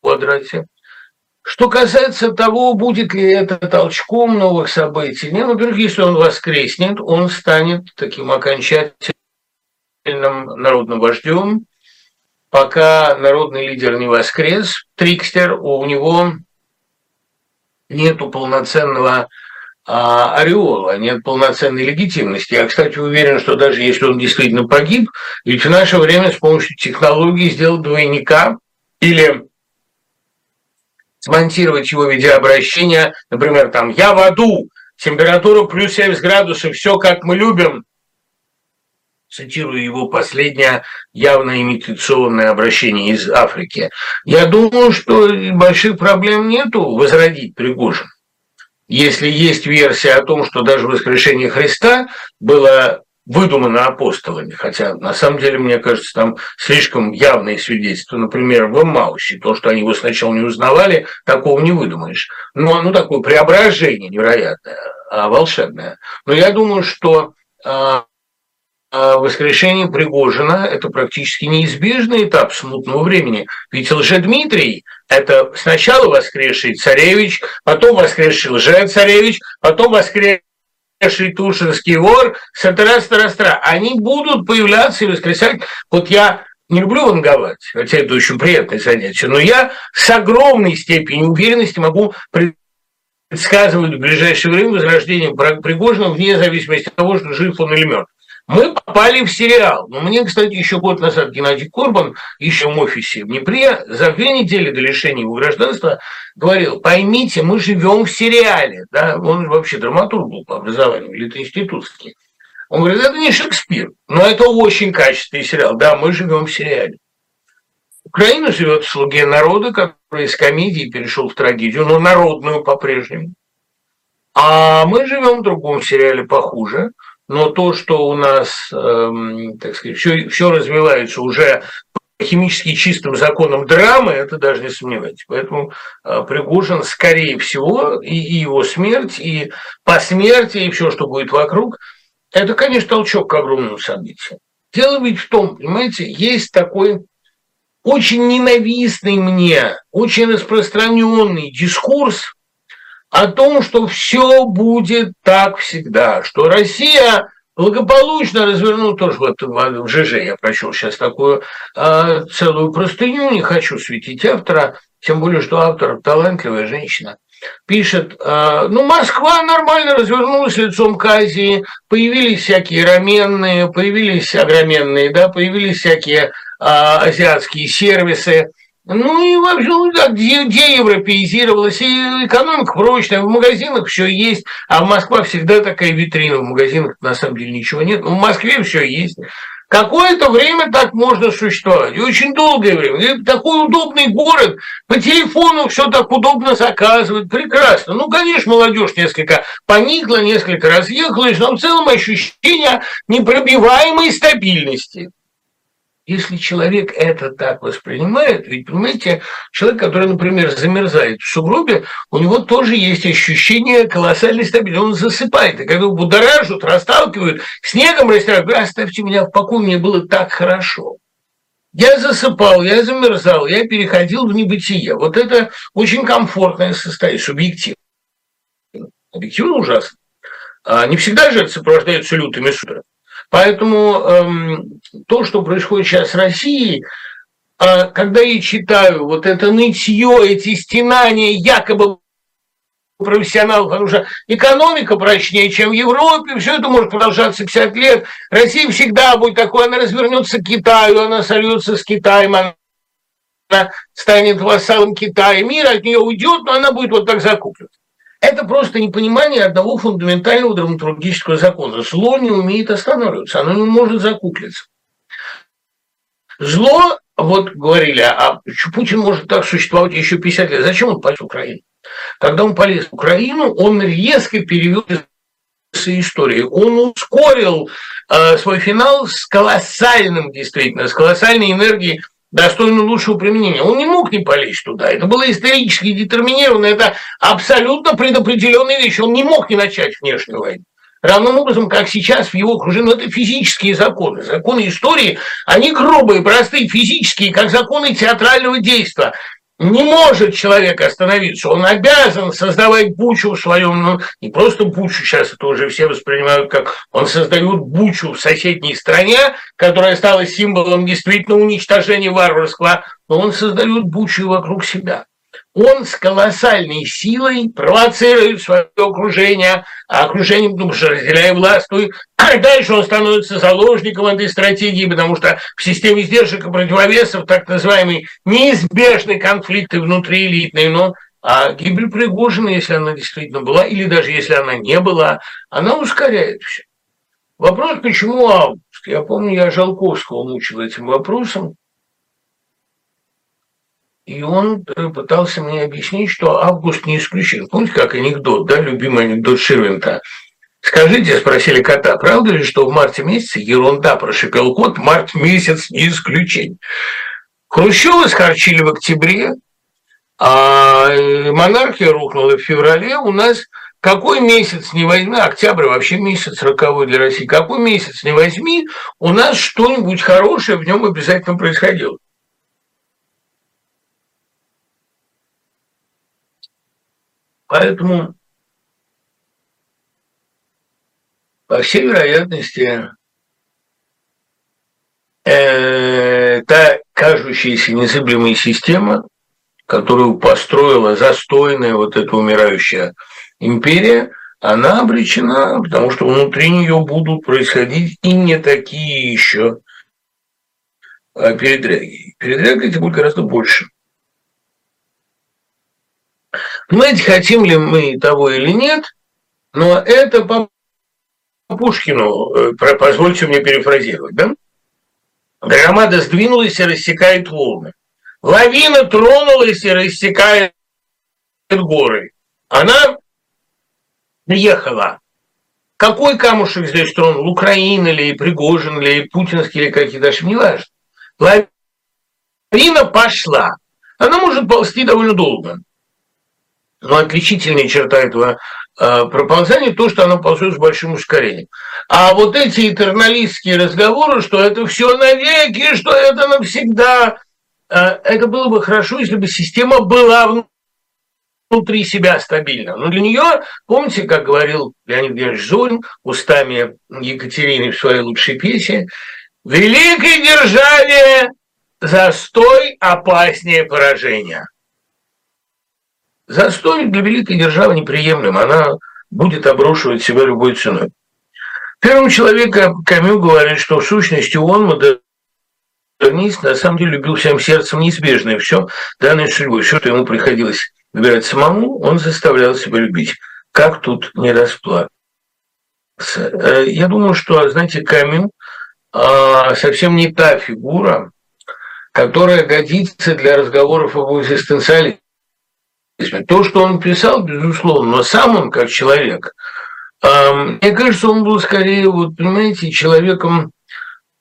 квадрате. Что касается того, будет ли это толчком новых событий, нет, во-первых, если он воскреснет, он станет таким окончательным народным вождем, пока народный лидер не воскрес, Трикстер, у него нету полноценного а, ореола, нет полноценной легитимности. Я, кстати, уверен, что даже если он действительно погиб, ведь в наше время с помощью технологии сделать двойника или смонтировать его видеообращение, например, там «Я в аду», температура плюс 70 градусов, все как мы любим, цитирую его последнее явно имитационное обращение из Африки. Я думаю, что больших проблем нету возродить Пригожин. Если есть версия о том, что даже воскрешение Христа было выдумано апостолами, хотя на самом деле, мне кажется, там слишком явные свидетельства, например, в Эммаусе, то, что они его сначала не узнавали, такого не выдумаешь. Но ну, такое преображение невероятное, а волшебное. Но я думаю, что а, а воскрешение Пригожина – это практически неизбежный этап смутного времени. Ведь Лжедмитрий – это сначала воскресший царевич, потом воскресший лже-царевич, потом воскресший Тушинский вор, сатара-стара-стара. Они будут появляться и воскресать. Вот я не люблю ванговать, хотя это очень приятное занятие, но я с огромной степенью уверенности могу предсказывать в ближайшее время возрождение Пригожина вне зависимости от того, что жив он или мертв. Мы попали в сериал. Но мне, кстати, еще год назад Геннадий Корбан, еще в офисе в Днепре, за две недели до лишения его гражданства говорил, поймите, мы живем в сериале. Да? Он вообще драматург был по образованию, или это институтский. Он говорит, это не Шекспир, но это очень качественный сериал. Да, мы живем в сериале. Украина живет в «Слуге народа», который из комедии перешел в трагедию, но народную по-прежнему. А мы живем в другом сериале похуже – но то, что у нас, эм, так сказать, все, все развивается уже химически чистым законом драмы, это даже не сомневайтесь. Поэтому э, Пригожин, скорее всего, и, и его смерть, и посмертие, и все, что будет вокруг, это, конечно, толчок к огромному событию. Дело ведь в том, понимаете, есть такой очень ненавистный мне, очень распространенный дискурс о том, что все будет так всегда, что Россия благополучно развернул тоже вот в ЖЖ, я прочел сейчас такую э, целую простыню, не хочу светить автора, тем более, что автор талантливая женщина. Пишет, э, ну, Москва нормально развернулась лицом к Азии, появились всякие раменные, появились огроменные, да, появились всякие э, азиатские сервисы, ну и вообще, ну, да, деевропеизировалась, и экономика прочная, в магазинах все есть, а в Москве всегда такая витрина, в магазинах на самом деле ничего нет, но в Москве все есть. Какое-то время так можно существовать, и очень долгое время. И такой удобный город, по телефону все так удобно заказывать, прекрасно. Ну, конечно, молодежь несколько поникла, несколько разъехалась, но в целом ощущение непробиваемой стабильности. Если человек это так воспринимает, ведь, понимаете, человек, который, например, замерзает в сугробе, у него тоже есть ощущение колоссальной стабильности. Он засыпает, и когда его будоражат, расталкивают, снегом растягивают, оставьте меня в покое, мне было так хорошо. Я засыпал, я замерзал, я переходил в небытие. Вот это очень комфортное состояние, субъективно. Объективно ужасно. А не всегда же это сопровождается лютыми судорогами. Поэтому эм, то, что происходит сейчас в России, э, когда я читаю вот это нытье, эти стенания якобы профессионалов, потому что экономика прочнее, чем в Европе, все это может продолжаться 50 лет. Россия всегда будет такой, она развернется к Китаю, она сольется с Китаем, она станет вассалом Китая. Мир от нее уйдет, но она будет вот так закуплена. Это просто непонимание одного фундаментального драматургического закона. Зло не умеет останавливаться, оно не может закуклиться. Зло, вот говорили, а Путин может так существовать еще 50 лет. Зачем он полез в Украину? Когда он полез в Украину, он резко перевел истории. Он ускорил э, свой финал с колоссальным, действительно, с колоссальной энергией достойно лучшего применения. Он не мог не полезть туда. Это было исторически детерминировано, это абсолютно предопределенная вещь. Он не мог не начать внешнюю войну. Равным образом, как сейчас в его окружении, это физические законы. Законы истории, они грубые, простые, физические, как законы театрального действия. Не может человек остановиться, он обязан создавать бучу в своем, ну, не просто бучу, сейчас это уже все воспринимают как он создает бучу в соседней стране, которая стала символом действительно уничтожения варварского, но он создает бучу вокруг себя он с колоссальной силой провоцирует свое окружение, а окружение, потому что разделяя власть, а [clears throat] дальше он становится заложником этой стратегии, потому что в системе сдержек и противовесов так называемые неизбежные конфликты внутри элитные, но а гибель Пригожина, если она действительно была, или даже если она не была, она ускоряет все. Вопрос, почему август? Я помню, я Жалковского мучил этим вопросом. И он э, пытался мне объяснить, что август не исключен. Помните, как анекдот, да, любимый анекдот Ширвинта? Скажите, спросили кота, правда ли, что в марте месяце ерунда, прошипел кот, март месяц не исключение. Хрущева схорчили в октябре, а э, монархия рухнула в феврале. У нас какой месяц не возьми, октябрь вообще месяц роковой для России, какой месяц не возьми, у нас что-нибудь хорошее в нем обязательно происходило. Поэтому, по всей вероятности, э, та кажущаяся незыблемая система, которую построила застойная вот эта умирающая империя, она обречена, потому что внутри нее будут происходить и не такие еще передряги. Передряги эти будет гораздо больше. Понимаете, хотим ли мы того или нет, но это по Пушкину, э, позвольте мне перефразировать, да? Громада сдвинулась и рассекает волны. Лавина тронулась и рассекает горы. Она приехала. Какой камушек здесь тронул? Украина ли, Пригожин ли, Путинский или какие-то, даже не важно. лавина пошла. Она может ползти довольно долго. Но отличительная черта этого э, проползания то, что она ползет с большим ускорением. А вот эти этерналистские разговоры, что это все навеки, что это навсегда, э, это было бы хорошо, если бы система была внутри себя стабильна. Но для нее, помните, как говорил Леонид Георгиевич Зорин устами Екатерины в своей лучшей песне, «В великой державе застой опаснее поражения». Застой для великой державы неприемлем, она будет обрушивать себя любой ценой. Первым человеком Камю говорит, что в сущности он, модернист, на самом деле любил всем сердцем неизбежное все, данное судьбой, все, что ему приходилось выбирать самому, он заставлял себя любить. Как тут не расплакаться? Э, я думаю, что, знаете, Камю а, совсем не та фигура, которая годится для разговоров об экзистенциализме. То, что он писал, безусловно, но сам он как человек, мне кажется, он был скорее, вот, понимаете, человеком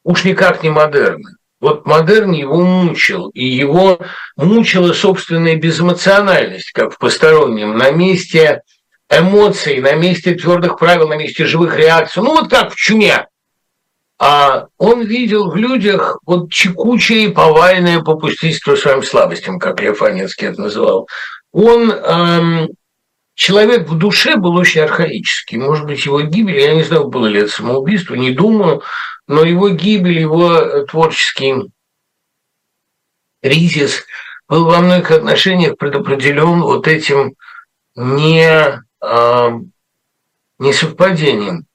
уж никак не модерным. Вот модерн его мучил, и его мучила собственная безэмоциональность, как в постороннем, на месте эмоций, на месте твердых правил, на месте живых реакций. Ну вот как в чуме. А он видел в людях вот чекучее и повальное попустительство своим слабостям, как Лев Анецкий это называл он эм, человек в душе был очень архаический. Может быть, его гибель, я не знаю, было ли это самоубийство, не думаю, но его гибель, его творческий кризис был во многих отношениях предопределен вот этим не, э, несовпадением.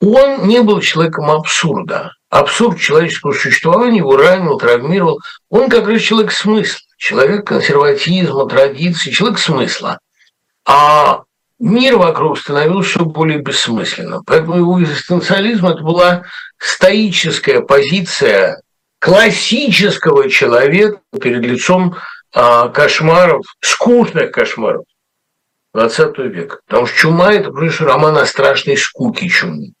Он не был человеком абсурда. Абсурд человеческого существования его ранил, травмировал. Он как раз человек смысла человек консерватизма, традиций, человек смысла. А мир вокруг становился все более бессмысленным. Поэтому его экзистенциализм – это была стоическая позиция классического человека перед лицом а, кошмаров, скучных кошмаров 20 века. Потому что «Чума» – это, прежде роман о страшной скуке чумы.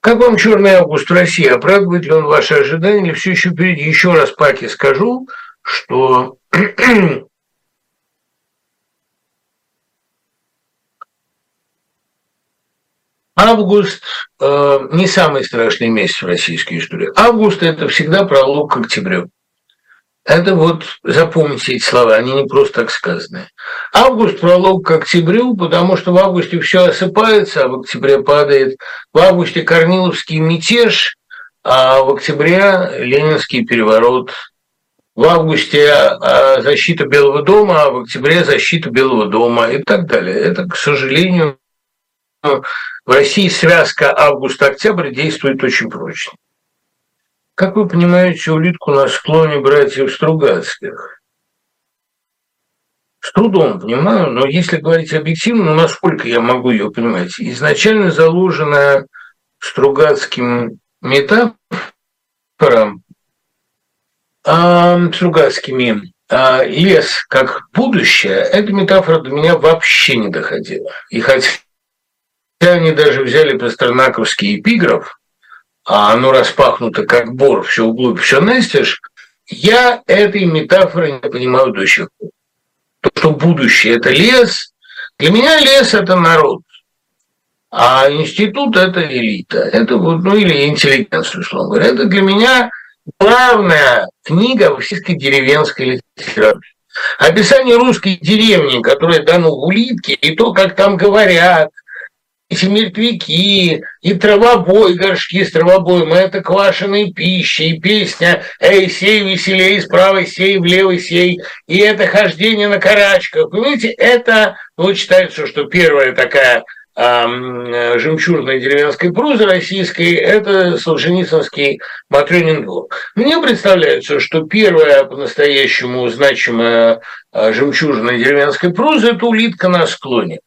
Как вам «Черный август России»? Оправдывает ли он ваши ожидания или все еще впереди? Еще раз Паки скажу – что [clears throat] Август э, не самый страшный месяц в российской истории. Август – это всегда пролог к октябрю. Это вот, запомните эти слова, они не просто так сказаны. Август – пролог к октябрю, потому что в августе все осыпается, а в октябре падает. В августе Корниловский мятеж, а в октябре Ленинский переворот в августе а, защита Белого дома, а в октябре защита Белого дома и так далее. Это, к сожалению, в России связка август-октябрь действует очень прочно. Как вы понимаете, улитку на склоне братьев Стругацких. С трудом понимаю, но если говорить объективно, насколько я могу ее понимать, изначально заложенная Стругацким метафором э, Стругацкими э, лес как будущее, эта метафора до меня вообще не доходила. И хотя они даже взяли пастернаковский эпиграф, а оно распахнуто как бор, все углубь, все настежь, я этой метафоры не понимаю до сих пор. То, что будущее – это лес, для меня лес – это народ, а институт – это элита, это вот, ну или интеллигенция, условно говоря. Это для меня главная книга в российской деревенской литературе. Описание русской деревни, которая дано в улитке, и то, как там говорят, эти мертвяки, и травобой, горшки с травобоем, это квашеной пищей, и песня «Эй, сей веселей, справа сей, влево сей», и это хождение на карачках. Понимаете, это, ну, считается, что первая такая жемчужной деревенской прозы российской – это Солженицынский Матрёнин двор. Мне представляется, что первая по-настоящему значимая а, жемчужная деревенской прозы – это «Улитка на склоне».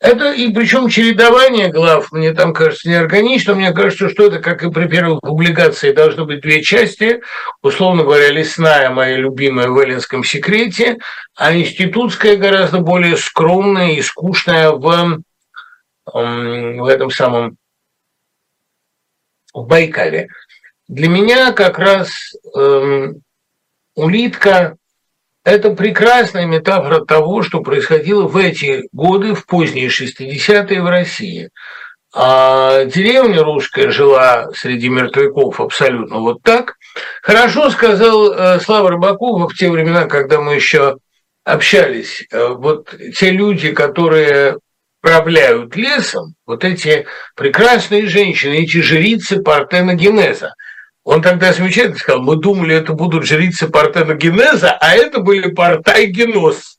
Это и причем чередование глав, мне там кажется, неорганично. Мне кажется, что это, как и при первой публикации, должно быть две части. Условно говоря, лесная, моя любимая в Эллинском секрете, а институтская гораздо более скромная и скучная в в этом самом в Байкале. Для меня как раз эм, улитка – это прекрасная метафора того, что происходило в эти годы, в поздние 60-е в России. А деревня русская жила среди мертвяков абсолютно вот так. Хорошо сказал э, Слава Рыбакова в те времена, когда мы еще общались. Э, вот те люди, которые управляют лесом, вот эти прекрасные женщины, эти жрицы партеногенеза. Он тогда замечательно сказал, мы думали, это будут жрицы партеногенеза, а это были партайгеноз.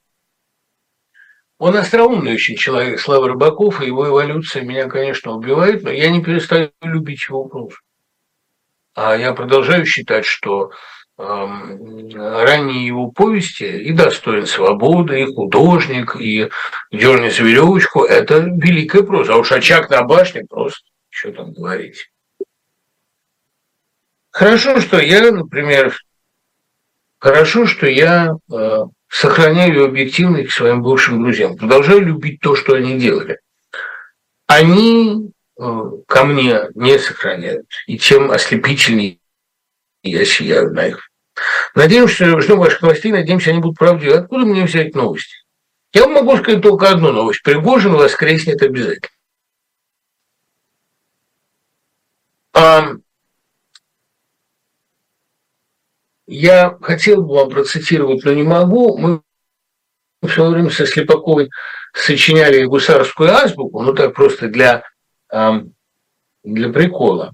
Он остроумный очень человек, Слава Рыбаков, и его эволюция меня, конечно, убивает, но я не перестаю любить его прозу. А я продолжаю считать, что ранние его повести и «Достоин свободы», и «Художник», и «Дерни за веревочку» – это великая проза. А уж «Очаг на башне» просто, что там говорить. Хорошо, что я, например, хорошо, что я э, сохраняю объективность к своим бывшим друзьям, продолжаю любить то, что они делали. Они э, ко мне не сохраняют, и тем ослепительнее я сияю на их Надеемся, ждем ваших новостей, надеемся, они будут правдивы. Откуда мне взять новости? Я могу сказать только одну новость. Пригожин воскреснет обязательно. А, я хотел бы вам процитировать, но не могу. Мы в свое время со Слепаковой сочиняли гусарскую азбуку, ну так просто для, для прикола.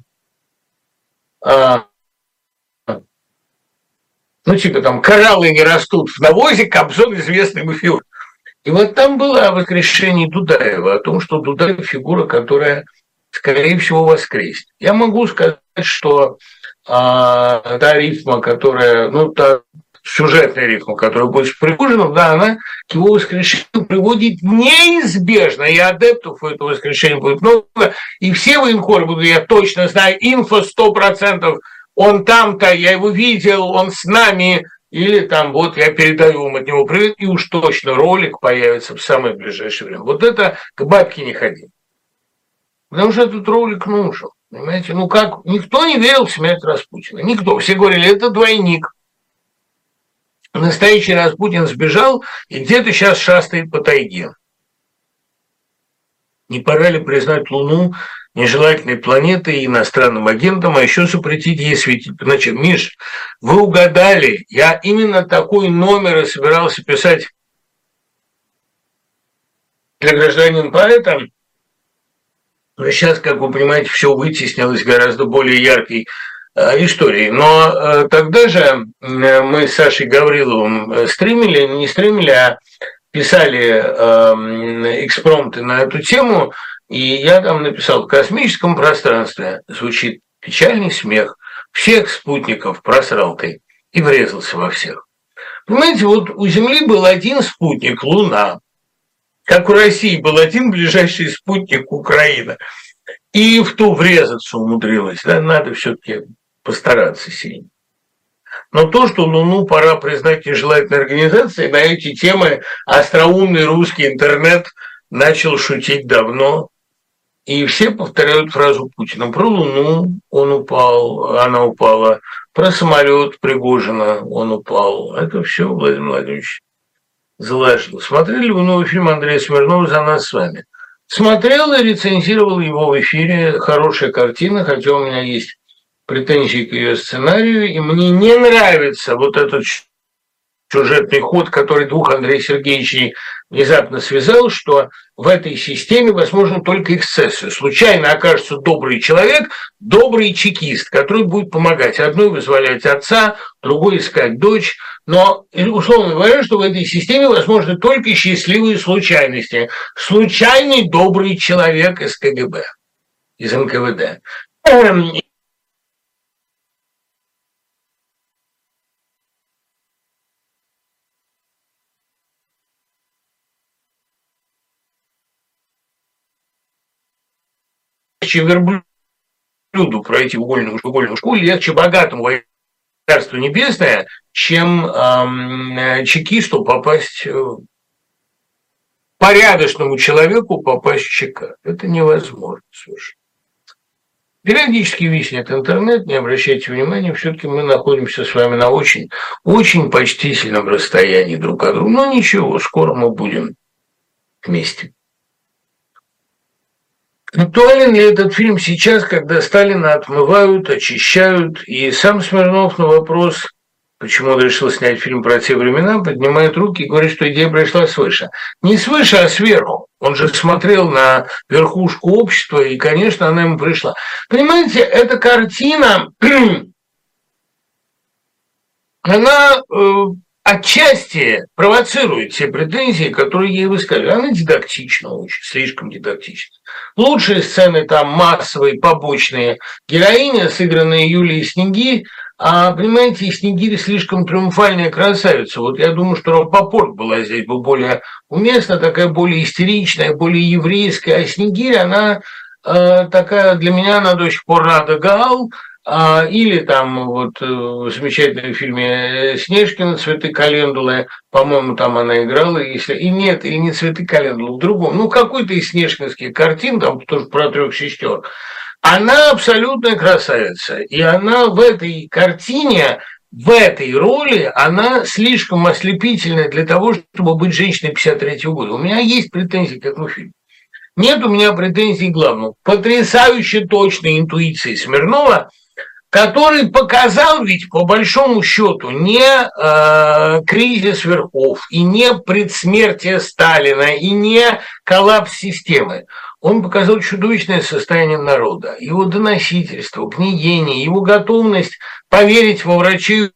Ну, типа там кораллы не растут в навозе, Кобзон известный мафиоз. И вот там было о воскрешении Дудаева, о том, что Дудаев фигура, которая, скорее всего, воскреснет. Я могу сказать, что а, та рифма, которая, ну, та сюжетная рифма, которая будет с Пригожиным, да, она к его воскрешению приводит неизбежно, и адептов этого воскрешения будет много, и все военкоры будут, я точно знаю, инфо 100%, он там-то, я его видел, он с нами, или там вот я передаю вам от него привет, и уж точно ролик появится в самое ближайшее время. Вот это к бабке не ходи. Потому что этот ролик нужен. Понимаете, ну как, никто не верил в смерть Распутина. Никто. Все говорили, это двойник. Настоящий Распутин сбежал и где-то сейчас шастает по тайге. Не пора ли признать Луну нежелательной планетой и иностранным агентам, а еще запретить ей светить. Значит, Миш, вы угадали, я именно такой номер и собирался писать для гражданин поэта. Но сейчас, как вы понимаете, все вытеснилось гораздо более яркой э, историей. Но э, тогда же э, мы с Сашей Гавриловым стримили, не стримили, а писали экспромты на эту тему – и я там написал, в космическом пространстве звучит печальный смех, всех спутников просрал ты и врезался во всех. Понимаете, вот у Земли был один спутник, Луна, как у России был один ближайший спутник, Украина, и в ту врезаться умудрилась. Да? Надо все-таки постараться сильно. Но то, что Луну пора признать нежелательной организацией, на эти темы остроумный русский интернет начал шутить давно. И все повторяют фразу Путина. Про Луну он упал, она упала. Про самолет Пригожина он упал. Это все Владимир Владимирович заложил. Смотрели вы новый фильм Андрея Смирнова «За нас с вами»? Смотрел и рецензировал его в эфире. Хорошая картина, хотя у меня есть претензии к ее сценарию. И мне не нравится вот этот сюжетный ход, который двух Андрея Сергеевичей внезапно связал, что в этой системе возможно только эксцессы. Случайно окажется добрый человек, добрый чекист, который будет помогать. Одной вызволять отца, другой искать дочь. Но, условно говоря, что в этой системе возможны только счастливые случайности. Случайный добрый человек из КГБ, из НКВД. Легче верблюду пройти угольную, угольную школу, легче богатому Царство Небесное, чем эм, чекисту попасть, э, порядочному человеку попасть в ЧК. Это невозможно совершенно. Периодически виснет интернет, не обращайте внимания, все-таки мы находимся с вами на очень, очень почтительном расстоянии друг от друга. Но ничего, скоро мы будем вместе. Актуален ли этот фильм сейчас, когда Сталина отмывают, очищают, и сам Смирнов на вопрос, почему он решил снять фильм про те времена, поднимает руки и говорит, что идея пришла свыше. Не свыше, а сверху. Он же смотрел на верхушку общества, и, конечно, она ему пришла. Понимаете, эта картина, [clears throat] она э, отчасти провоцирует те претензии, которые ей высказали. Она дидактична очень, слишком дидактична. Лучшие сцены там массовые, побочные. Героиня, сыгранная Юлией Снеги, а, понимаете, Снегирь слишком триумфальная красавица. Вот я думаю, что Рапопорт была здесь бы более уместна, такая более истеричная, более еврейская. А Снегирь, она э, такая, для меня она до сих пор Рада Гаал, или там вот э, в замечательном фильме «Снежкина. Цветы календулы», по-моему, там она играла, если и нет, или не «Цветы календулы», в другом, ну, какой-то из снежкинских картин, там тоже про трех сестер. Она абсолютная красавица, и она в этой картине в этой роли она слишком ослепительная для того, чтобы быть женщиной 53 -го года. У меня есть претензии к этому фильму. Нет у меня претензий к главному. Потрясающе точной интуиции Смирнова – который показал ведь по большому счету не э, кризис верхов и не предсмертие Сталина и не коллапс системы. Он показал чудовищное состояние народа, его доносительство, гниение, его готовность поверить во врачей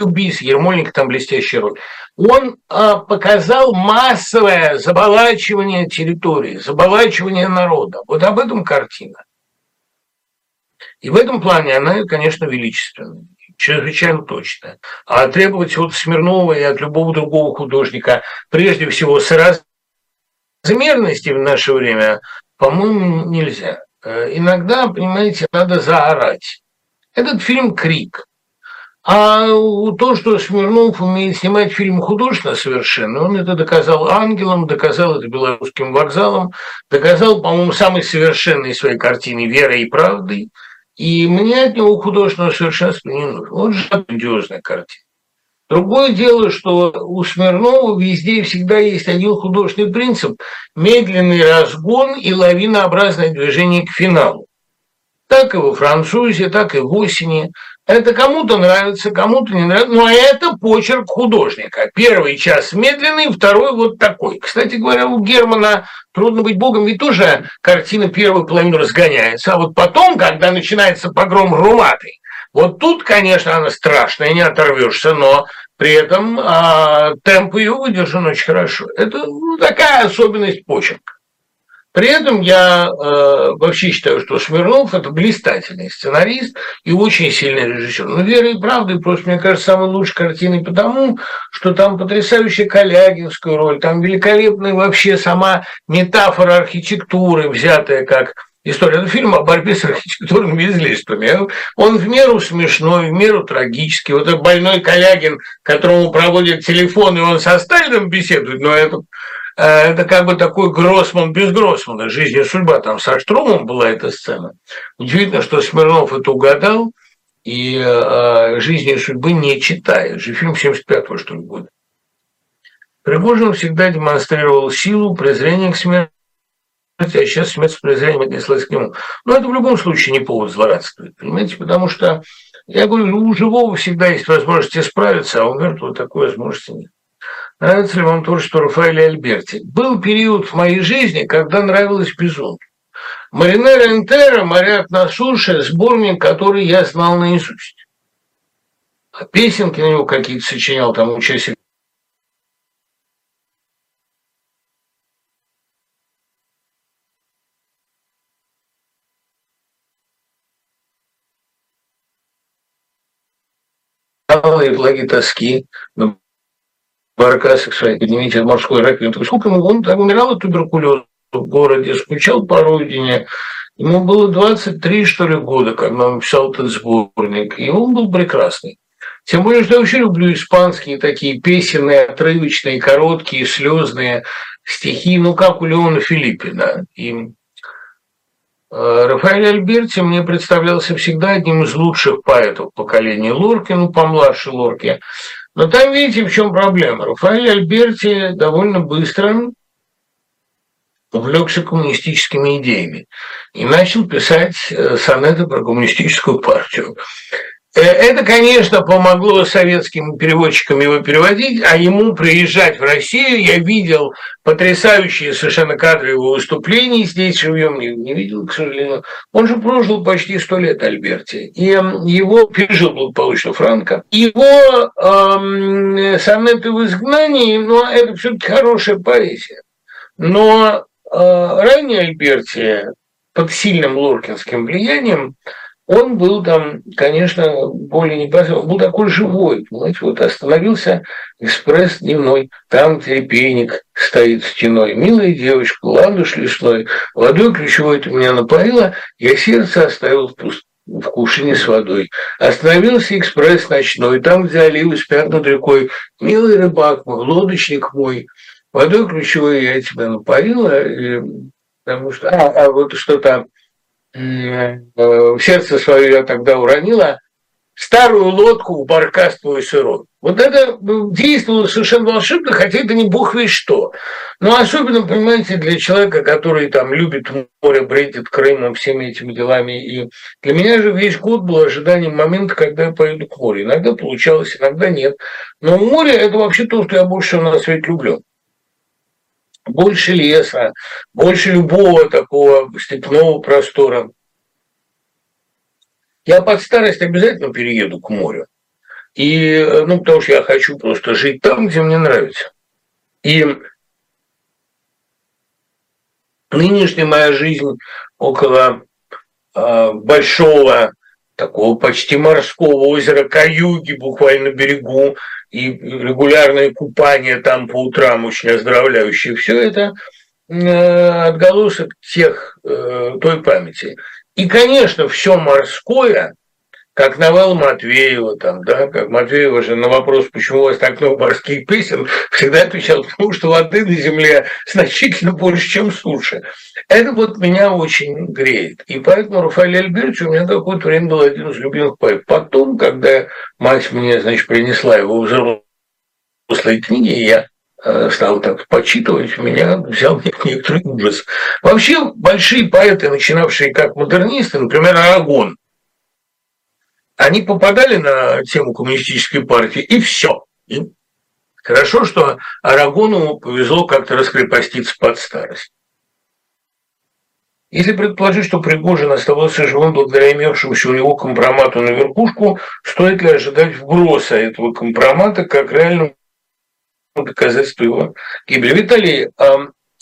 убийц, Ермольник там блестящая роль. Он э, показал массовое заболачивание территории, заболачивание народа. Вот об этом картина. И в этом плане она, конечно, величественная, чрезвычайно точная. А требовать от Смирнова и от любого другого художника, прежде всего, соразмерности в наше время, по-моему, нельзя. Э, иногда, понимаете, надо заорать. Этот фильм «Крик». А то, что Смирнов умеет снимать фильм художественно совершенно, он это доказал ангелом, доказал это белорусским вокзалом, доказал, по-моему, самой совершенной своей картиной «Верой и правдой», и мне от него художественного совершенства не нужно. Вот же грандиозная картина. Другое дело, что у Смирнова везде и всегда есть один художественный принцип – медленный разгон и лавинообразное движение к финалу. Так и во «Французе», так и в «Осени». Это кому-то нравится, кому-то не нравится, но это почерк художника. Первый час медленный, второй вот такой. Кстати говоря, у Германа «Трудно быть богом» ведь тоже картина первую половину разгоняется, а вот потом, когда начинается погром Руматы, вот тут, конечно, она страшная, не оторвешься, но при этом а, темп ее выдержан очень хорошо. Это ну, такая особенность почерка. При этом я э, вообще считаю, что Смирнов – это блистательный сценарист и очень сильный режиссер. Но «Вера и правда» просто, мне кажется, самой лучшей картиной потому, что там потрясающая Калягинская роль, там великолепная вообще сама метафора архитектуры, взятая как история. Это фильм о борьбе с архитектурными излишествами. Он в меру смешной, в меру трагический. Вот этот больной Калягин, которому проводят телефон, и он со Сталином беседует, но это это как бы такой Гроссман без Гроссмана, жизнь и судьба. Там со Штромом была эта сцена. Удивительно, что Смирнов это угадал, и э, «Жизни и судьбы» не читает. Же фильм 75-го, что ли, года. Пригожин всегда демонстрировал силу, презрение к смерти, а сейчас смерть с презрением отнеслась к нему. Но это в любом случае не повод злорадствовать, понимаете, потому что, я говорю, у живого всегда есть возможность исправиться, а у мертвого такой возможности нет. Нравится ли вам творчество Рафаэля Альберти? Был период в моей жизни, когда нравилось безумно. Маринера Энтера «Моряк на суше» – сборник, который я знал наизусть. А песенки на него какие-то сочинял, там участие и флаги тоски, Баркасов своей поднимите морской раковины. Сколько ему? Он так умирал от туберкулеза в городе, скучал по родине. Ему было 23, что ли, года, когда он писал этот сборник. И он был прекрасный. Тем более, что я вообще люблю испанские такие песенные, отрывочные, короткие, слезные стихи, ну, как у Леона Филиппина. И Рафаэль Альберти мне представлялся всегда одним из лучших поэтов поколения Лорки, ну, помладше Лорки. Но там, видите, в чем проблема. Рафаэль Альберти довольно быстро увлекся коммунистическими идеями и начал писать э, сонеты про коммунистическую партию. Э, это, конечно, помогло советским переводчикам его переводить, а ему приезжать в Россию. Я видел потрясающие совершенно кадры его выступлений здесь живем, не, не видел, к сожалению. Он же прожил почти сто лет Альберти, и его пережил благополучно Франко. Его эм, сонеты в изгнании, но это все-таки хорошая поэзия. Но э, ранее Альберти под сильным лоркинским влиянием он был там, конечно, более непосредственно, был такой живой, понимаете, вот остановился экспресс дневной, там терпейник стоит стеной, милая девочка, ладуш лесной, водой ключевой ты меня напоила, я сердце оставил в пуст в кувшине с водой. Остановился экспресс ночной, там, где оливы спят над рекой. Милый рыбак мой, лодочник мой, водой ключевой я тебя напоила, и, потому что... А, а вот что-то Э, сердце свое я тогда уронила, старую лодку в баркас твой сырой. Вот это действовало совершенно волшебно, хотя это не бог весь что. Но особенно, понимаете, для человека, который там любит море, бредит Крымом, всеми этими делами. И для меня же весь год был ожиданием момента, когда я поеду к морю. Иногда получалось, иногда нет. Но море – это вообще то, что я больше всего на свете люблю больше леса, больше любого такого степного простора. Я под старость обязательно перееду к морю. И, ну, потому что я хочу просто жить там, где мне нравится. И нынешняя моя жизнь около э, большого, такого почти морского озера Каюги, буквально берегу, и регулярное купание там по утрам очень оздоровляющее, все это э, отголосок тех, э, той памяти. И, конечно, все морское, как новелла Матвеева, там, да, как Матвеева же на вопрос, почему у вас так много морских песен, всегда отвечал, потому что воды на земле значительно больше, чем суши. Это вот меня очень греет. И поэтому Рафаэль Альбертович у меня какое-то время был один из любимых поэтов. Потом, когда мать мне, значит, принесла его взрослые книги, я э, стал так почитывать, меня взял некоторый ужас. Вообще, большие поэты, начинавшие как модернисты, например, Арагон, они попадали на тему коммунистической партии, и все. Хорошо, что Арагону повезло как-то раскрепоститься под старость. Если предположить, что Пригожин оставался живым благодаря имевшемуся у него компромату на верхушку, стоит ли ожидать вброса этого компромата как реального доказательства его гибели? Виталий, э,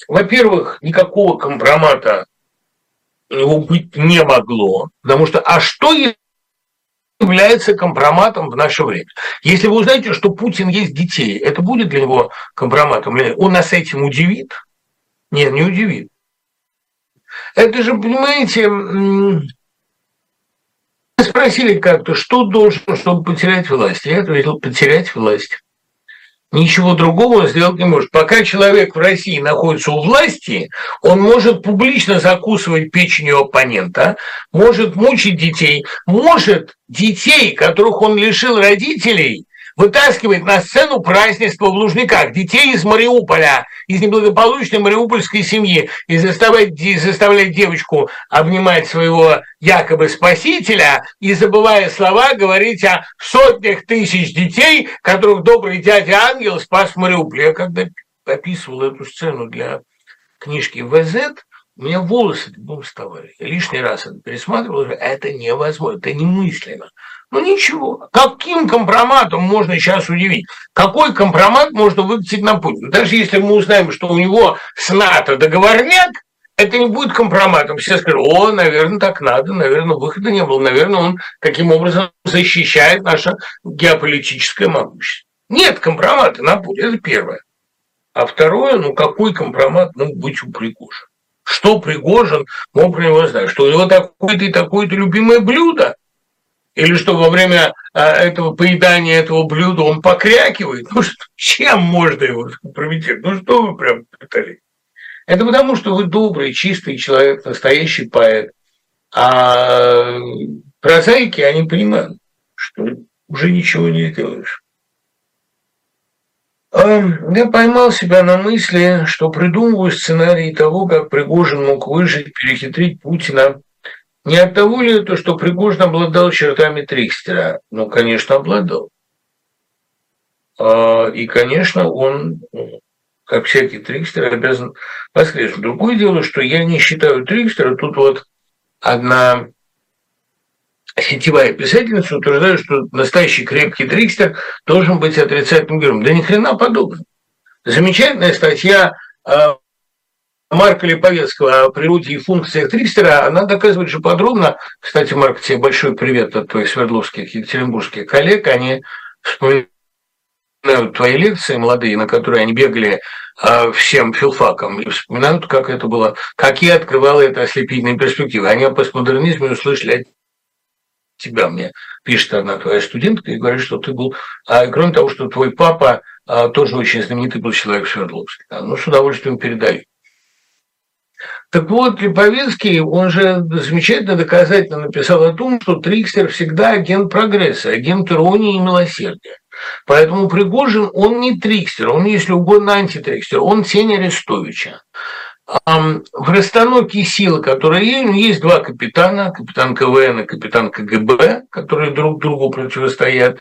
во-первых, никакого компромата у него быть не могло, потому что а что является компроматом в наше время. Если вы узнаете, что Путин есть детей, это будет для него компроматом? Он нас этим удивит? Нет, не удивит. Это же, понимаете, спросили как-то, что должен, чтобы потерять власть. Я ответил, потерять власть. Ничего другого он сделать не может. Пока человек в России находится у власти, он может публично закусывать печень оппонента, может мучить детей, может детей, которых он лишил родителей, вытаскивать на сцену празднества в Лужниках детей из Мариуполя, из неблагополучной мариупольской семьи, и заставлять, заставлять девочку обнимать своего якобы спасителя, и, забывая слова, говорить о сотнях тысяч детей, которых добрый дядя Ангел спас в Мариуполе. Я когда описывал эту сцену для книжки ВЗ, у меня волосы дыбом вставали. Я лишний раз это пересматривал, это невозможно, это немыслимо. Ну ничего. Каким компроматом можно сейчас удивить? Какой компромат можно выкатить на Путина? Даже если мы узнаем, что у него с НАТО договорняк, это не будет компроматом. Все скажут, о, наверное, так надо, наверное, выхода не было, наверное, он каким образом защищает наше геополитическое могущество. Нет компромата на Путина, это первое. А второе, ну какой компромат мог быть у Пригожина? Что Пригожин мог про него знать? Что у него такое-то и такое-то любимое блюдо? Или что во время а, этого поедания этого блюда он покрякивает, ну что, чем можно его компрометировать? Ну что вы прям пытались? Это потому, что вы добрый, чистый человек, настоящий поэт. А прозаики, они понимают, что уже ничего не сделаешь. Я поймал себя на мысли, что придумываю сценарий того, как Пригожин мог выжить, перехитрить Путина. Не от того ли это, что Пригожин обладал чертами Трикстера? Ну, конечно, обладал. А, и, конечно, он, как всякий Трикстер, обязан воскреснуть. Другое дело, что я не считаю Трикстера. Тут вот одна сетевая писательница утверждает, что настоящий крепкий трикстер должен быть отрицательным героем. Да ни хрена подобного. Замечательная статья а, Марка Липовецкого о природе и функциях Трикстера, она доказывает же подробно, кстати, Марк, тебе большой привет от твоих свердловских, екатеринбургских коллег, они вспоминают твои лекции молодые, на которые они бегали а, всем филфаком, и вспоминают, как это было, какие открывало это ослепительные перспективы. Они о постмодернизме услышали от тебя мне пишет одна твоя студентка и говорит, что ты был... А кроме того, что твой папа а, тоже очень знаменитый был человек в Свердловске. Ну, с удовольствием передаю. Так вот, Липовецкий, он же замечательно доказательно написал о том, что Трикстер всегда агент прогресса, агент иронии и милосердия. Поэтому Пригожин, он не Трикстер, он, если угодно, антитрикстер, он тень Арестовича в расстановке сил, которые есть, есть два капитана, капитан КВН и капитан КГБ, которые друг другу противостоят.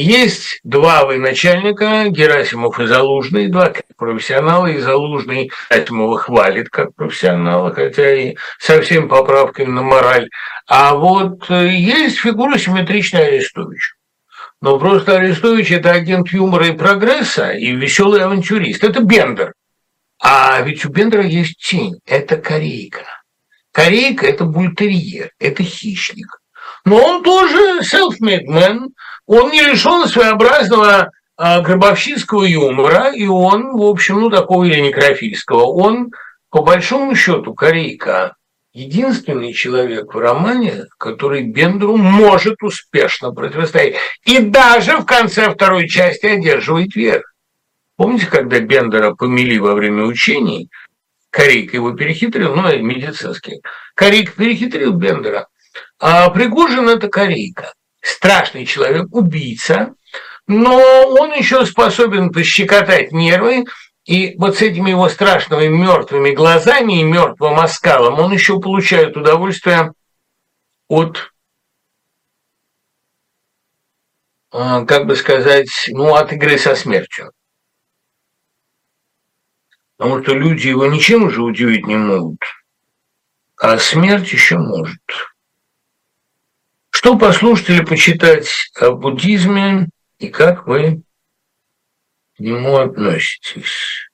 Есть два военачальника, Герасимов и Залужный, два профессионала, и Залужный Герасимова хвалит как профессионала, хотя и со всеми поправками на мораль. А вот э, есть фигура симметричная Арестовича. Но просто Арестович – это агент юмора и прогресса и веселый авантюрист. Это Бендер. А ведь у Бендера есть тень – это корейка. Корейка – это бультерьер, это хищник. Но он тоже self-made man, он не лишен своеобразного а, гробовщинского юмора, и он, в общем, ну, такого или некрофильского. Он, по большому счету, корейка единственный человек в романе, который Бендеру может успешно противостоять. И даже в конце второй части одерживает верх. Помните, когда Бендера помели во время учений, Корейка его перехитрил, ну, медицинский. Корейка перехитрил Бендера. А Пригожин – это Корейка. Страшный человек, убийца, но он еще способен пощекотать нервы, и вот с этими его страшными мертвыми глазами и мертвым оскалом он еще получает удовольствие от, а, как бы сказать, ну, от игры со смертью. Потому что люди его ничем уже удивить не могут, а смерть еще может. Что послушать или почитать о буддизме и как вы к нему относитесь?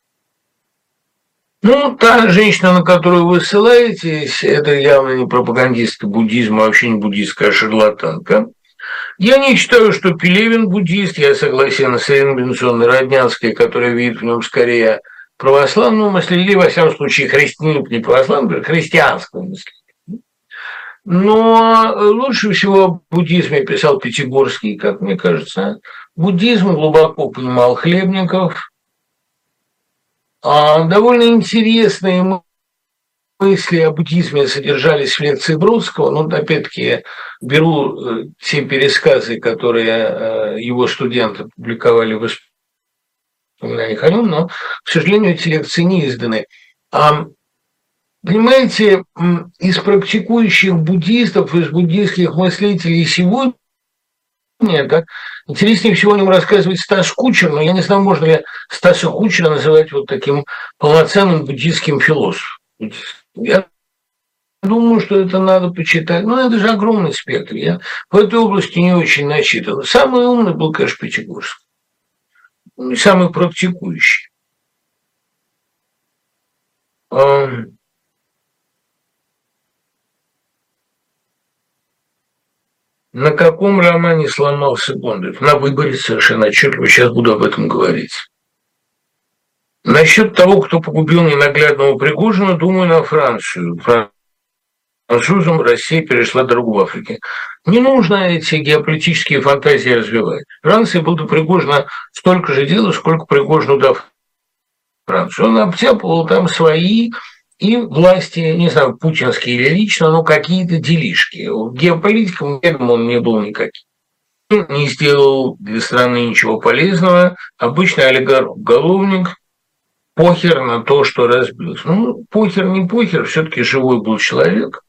Ну, та женщина, на которую вы ссылаетесь, это явно не пропагандистка буддизма, а вообще не буддистская шарлатанка. Я не считаю, что Пелевин буддист, я согласен с Ириной Бенсонной Роднянской, которая видит в нем скорее – православного мышления, или, во всяком случае, не православного, христианского мышления. Но лучше всего в буддизме писал Пятигорский, как мне кажется. Буддизм глубоко понимал Хлебников. А довольно интересные мысли о буддизме содержались в лекции Бродского. Но, ну, опять-таки, беру э, те пересказы, которые э, его студенты публиковали в вспоминаний о но, к сожалению, эти лекции не изданы. А, понимаете, из практикующих буддистов, из буддийских мыслителей сегодня, так, интереснее всего о нем рассказывает Стас Кучер, но я не знаю, можно ли Стаса Кучера называть вот таким полноценным буддийским философом. Я думаю, что это надо почитать. Но это же огромный спектр. Я в этой области не очень начитан. Самый умный был, конечно, Пятигорский ну, самый практикующий. На каком романе сломался Бондарев? На выборе совершенно отчетливо. Сейчас буду об этом говорить. Насчет того, кто погубил ненаглядного Пригожина, думаю на Францию французам Россия перешла дорогу в Африке. Не нужно эти геополитические фантазии развивать. Франция было Пригожина столько же дела, сколько Пригожину дав Францию. Он обтяпывал там свои и власти, не знаю, путинские или лично, но какие-то делишки. Геополитиком, он не был никаким. Не сделал для страны ничего полезного. Обычный олигарх-уголовник, похер на то, что разбился. Ну, похер не похер, все-таки живой был человек.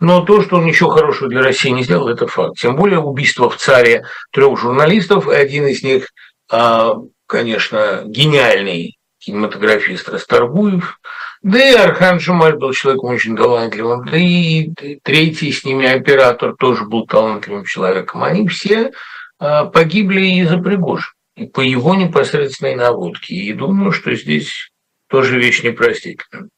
Но то, что он ничего хорошего для России не сделал, это факт. Тем более убийство в царе трех журналистов, и один из них, а, конечно, гениальный кинематографист Расторгуев, да и Архан Шумаль был человеком очень талантливым, да и третий с ними оператор тоже был талантливым человеком. Они все а, погибли из-за Пригожина, по его непосредственной наводке. И думаю, что здесь тоже вещь непростительная.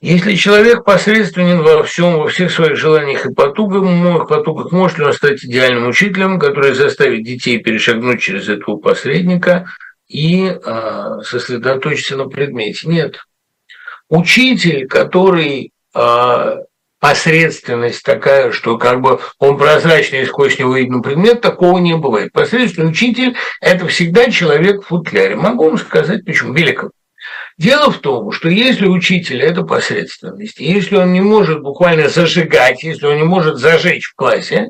Если человек посредственен во всем, во всех своих желаниях и потугах, потугах, может ли он стать идеальным учителем, который заставит детей перешагнуть через этого посредника и э, сосредоточиться на предмете? Нет. Учитель, который э, посредственность такая, что как бы он прозрачный сквозь него видно предмет, такого не бывает. Посредственный учитель – это всегда человек в футляре. Могу вам сказать, почему. Беликов. Дело в том, что если учитель – это посредственность, если он не может буквально зажигать, если он не может зажечь в классе,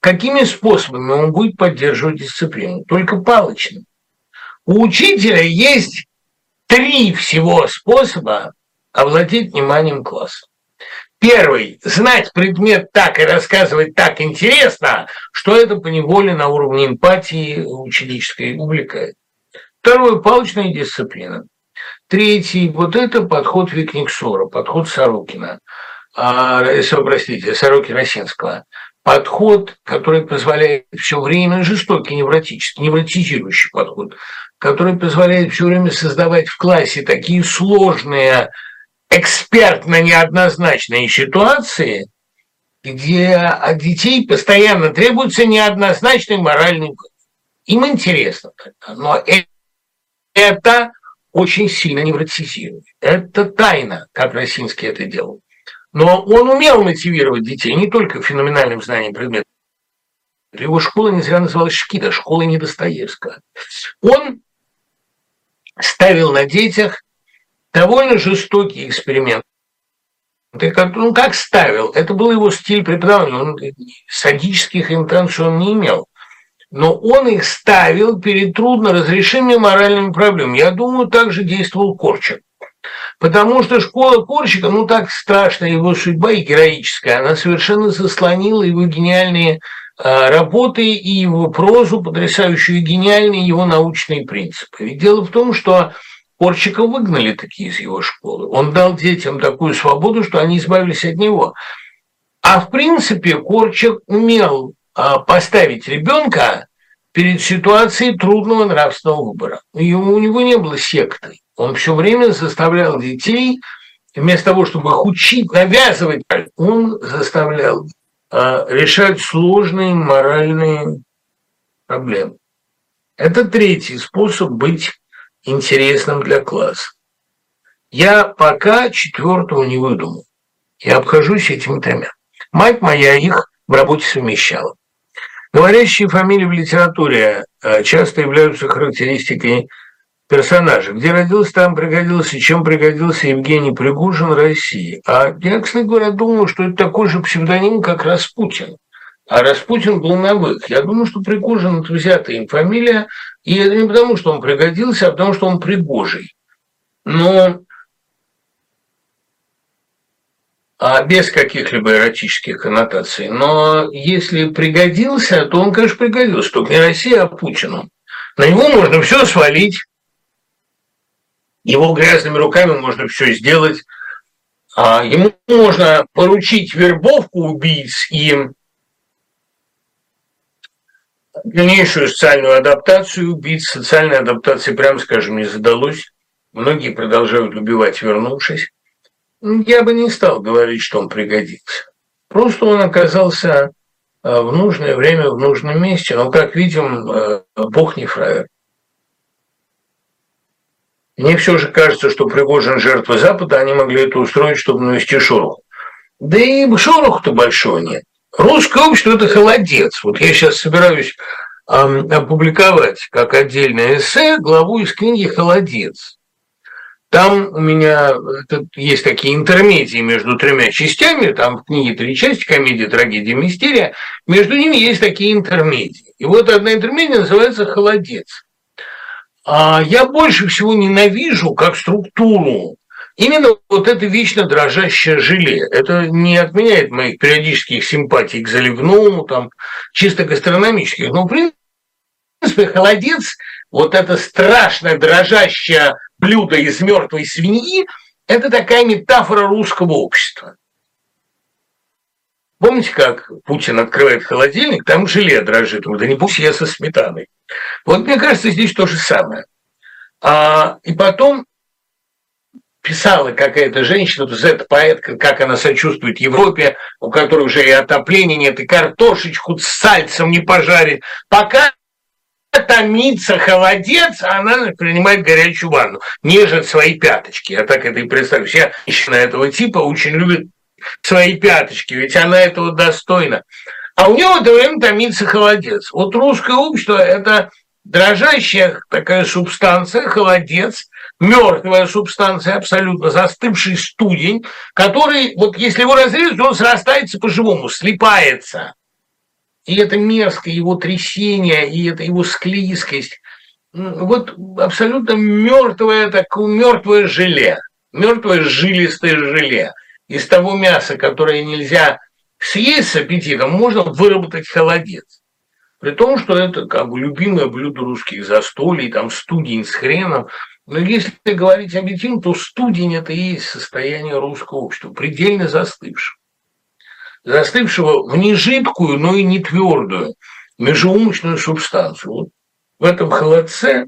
какими способами он будет поддерживать дисциплину? Только палочным. У учителя есть три всего способа овладеть вниманием класса. Первый – знать предмет так и рассказывать так интересно, что это поневоле на уровне эмпатии ученической увлекает. Второе – палочная дисциплина. Третий, вот это подход Викниксора, подход Сорокина, а, простите, Сорокина-Синского. Подход, который позволяет все время, жестокий, невротический, невротизирующий подход, который позволяет все время создавать в классе такие сложные, экспертно неоднозначные ситуации, где от детей постоянно требуется неоднозначный моральный Им интересно, но это очень сильно невротизирует. Это тайна, как Росинский это делал. Но он умел мотивировать детей не только феноменальным знанием предметов. Его школа не зря называлась Шкида, школа не Достоевского. Он ставил на детях довольно жестокий эксперимент. Ну, как ставил? Это был его стиль преподавания. Он садических интенций он не имел но он их ставил перед трудноразрешимыми моральными проблемами. Я думаю, так же действовал Корчик. Потому что школа Корчика, ну так страшная его судьба и героическая, она совершенно заслонила его гениальные работы и его прозу, потрясающую и гениальные его научные принципы. Ведь дело в том, что Корчика выгнали такие из его школы. Он дал детям такую свободу, что они избавились от него. А в принципе Корчик умел а, поставить ребенка перед ситуацией трудного нравственного выбора. У него не было секты. Он все время заставлял детей, вместо того, чтобы их учить, навязывать, он заставлял решать сложные моральные проблемы. Это третий способ быть интересным для класса. Я пока четвертого не выдумал. Я обхожусь этими тремя. Мать моя их в работе совмещала. Говорящие фамилии в литературе э, часто являются характеристикой персонажа. Где родился, там пригодился, чем пригодился Евгений Пригожин России. А я, кстати говоря, думаю, что это такой же псевдоним, как Распутин. А Распутин был новых. Я думаю, что Пригожин – это взятая им фамилия, и это не потому, что он пригодился, а потому, что он Пригожий. Но а без каких-либо эротических коннотаций. Но если пригодился, то он, конечно, пригодился. Только не Россия, а Путину. На него можно все свалить. Его грязными руками можно все сделать. А ему можно поручить вербовку убийц и дальнейшую социальную адаптацию убийц. Социальная адаптация, прямо скажем, не задалось. Многие продолжают убивать, вернувшись. Я бы не стал говорить, что он пригодится. Просто он оказался э, в нужное время, в нужном месте. Но, как видим, э, Бог не фраер. Мне все же кажется, что Пригожин жертва Запада, они могли это устроить, чтобы навести шороху. Да и шороху-то большого нет. Русское общество – это холодец. Вот я сейчас собираюсь опубликовать как отдельное эссе главу из книги «Холодец». Там у меня есть такие интермедии между тремя частями, там в книге три части, комедия, трагедия, мистерия, между ними есть такие интермедии. И вот одна интермедия называется «Холодец». А я больше всего ненавижу как структуру именно вот это вечно дрожащее желе. Это не отменяет моих периодических симпатий к заливному, там, чисто гастрономических, но, в принципе, холодец, вот это страшное дрожащее блюдо из мертвой свиньи – это такая метафора русского общества. Помните, как Путин открывает холодильник, там желе дрожит. да не пусть я со сметаной. Вот мне кажется, здесь то же самое. А, и потом писала какая-то женщина, есть эта поэтка, как она сочувствует Европе, у которой уже и отопления нет, и картошечку с сальцем не пожарить. Пока томится холодец, она принимает горячую ванну, нежит свои пяточки. Я так это и представляю. Вся женщина этого типа очень любит свои пяточки, ведь она этого достойна. А у него в это время томится холодец. Вот русское общество – это дрожащая такая субстанция, холодец, мертвая субстанция, абсолютно застывший студень, который, вот если его разрезать, он срастается по-живому, слипается. И это мерзкое его трясение, и это его склизкость. Вот абсолютно мертвое, такое мертвое желе, мертвое жилистое желе. Из того мяса, которое нельзя съесть с аппетитом, можно выработать холодец. При том, что это как бы любимое блюдо русских застолий, там студень с хреном. Но если говорить объективно, то студень – это и есть состояние русского общества, предельно застывшего застывшего в нежидкую, но и не твердую межеумочную субстанцию. Вот в этом холодце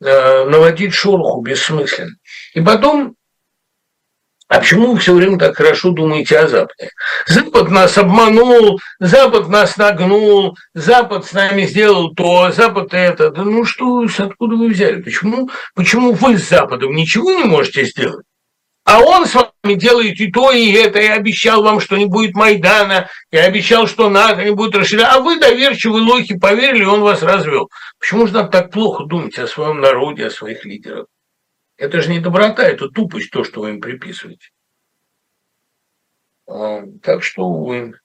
э, наводить шороху бессмысленно. И потом, а почему вы все время так хорошо думаете о Западе? Запад нас обманул, Запад нас нагнул, Запад с нами сделал то, Запад это. Да ну что, откуда вы взяли? Почему, почему вы с Западом ничего не можете сделать? А он с вами делает и то, и это, и обещал вам, что не будет Майдана, и обещал, что НАТО не будет расширяться. А вы доверчивые лохи поверили, и он вас развел. Почему же надо так плохо думать о своем народе, о своих лидерах? Это же не доброта, это тупость, то, что вы им приписываете. А, так что, увы.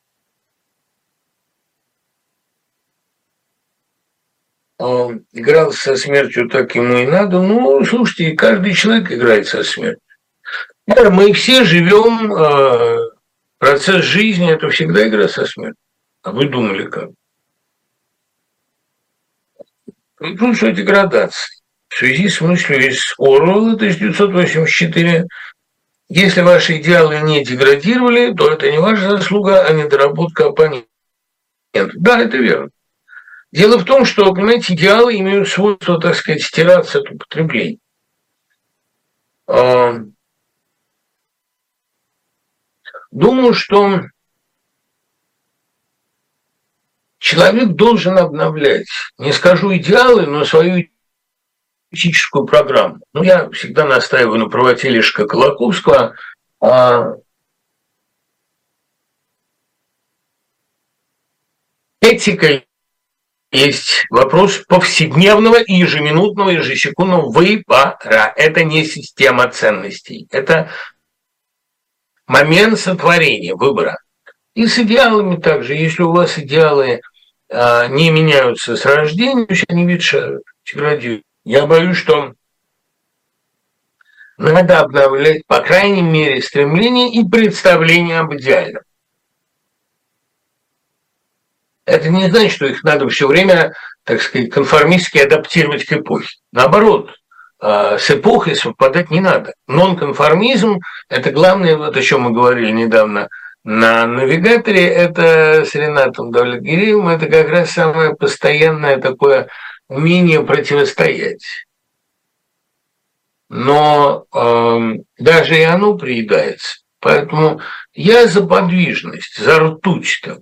А, играл со смертью, так ему и надо. Ну, слушайте, каждый человек играет со смертью. Мы все живем, э, процесс жизни – это всегда игра со смертью. А вы думали как? Тут что деградация. В связи с мыслью из Орвелла 1984 если ваши идеалы не деградировали, то это не ваша заслуга, а недоработка оппонента. Да, это верно. Дело в том, что, понимаете, идеалы имеют свойство, так сказать, стираться от употребления. А, Думаю, что человек должен обновлять, не скажу идеалы, но свою этическую программу. Ну, я всегда настаиваю на правоте Лешка Колоковского. А этика есть вопрос повседневного и ежеминутного, ежесекундного выбора. Это не система ценностей. Это момент сотворения, выбора. И с идеалами также. Если у вас идеалы а, не меняются с рождения, они ветшают, деградируют. Я боюсь, что надо обновлять, по крайней мере, стремление и представление об идеальном. Это не значит, что их надо все время, так сказать, конформистски адаптировать к эпохе. Наоборот, а, с эпохой совпадать не надо. Нонконформизм – это главное, вот о чем мы говорили недавно на навигаторе, это с Ренатом Давлетгиреевым, это как раз самое постоянное такое умение противостоять. Но э, даже и оно приедается. Поэтому я за подвижность, за ртуть там.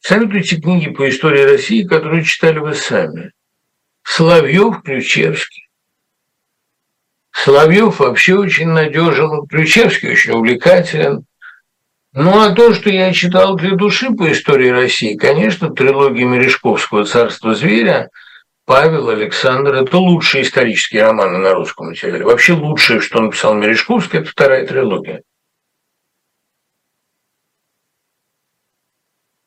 Советуйте книги по истории России, которые читали вы сами. Соловьев, Ключевский. Соловьев вообще очень надежен, Ключевский очень увлекателен. Ну, а то, что я читал для души по истории России, конечно, трилогия Мережковского «Царство зверя», Павел, Александр – это лучшие исторические романы на русском материале. Вообще лучшее, что написал Мережковский, это вторая трилогия.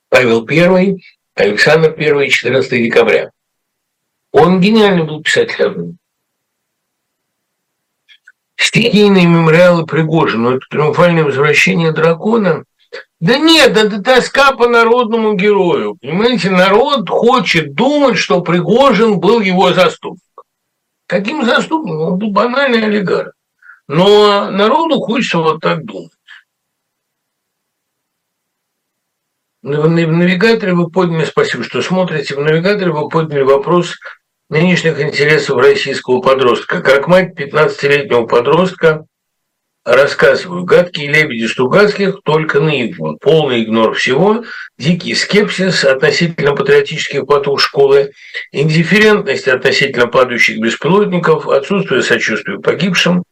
Павел I, Александр I, 14 декабря. Он гениальный был писатель. Стихийные мемориалы Пригожина, это триумфальное возвращение дракона – да нет, это тоска по народному герою. Понимаете, народ хочет думать, что Пригожин был его заступник. Каким заступником? Он был банальный олигарх. Но народу хочется вот так думать. В навигаторе вы подняли, спасибо, что смотрите, в навигаторе вы подняли вопрос нынешних интересов российского подростка. Как мать 15-летнего подростка рассказываю. Гадкие лебеди Стругацких только наивно. Полный игнор всего, дикий скепсис относительно патриотических потуг школы, индифферентность относительно падающих беспилотников, отсутствие сочувствия погибшим.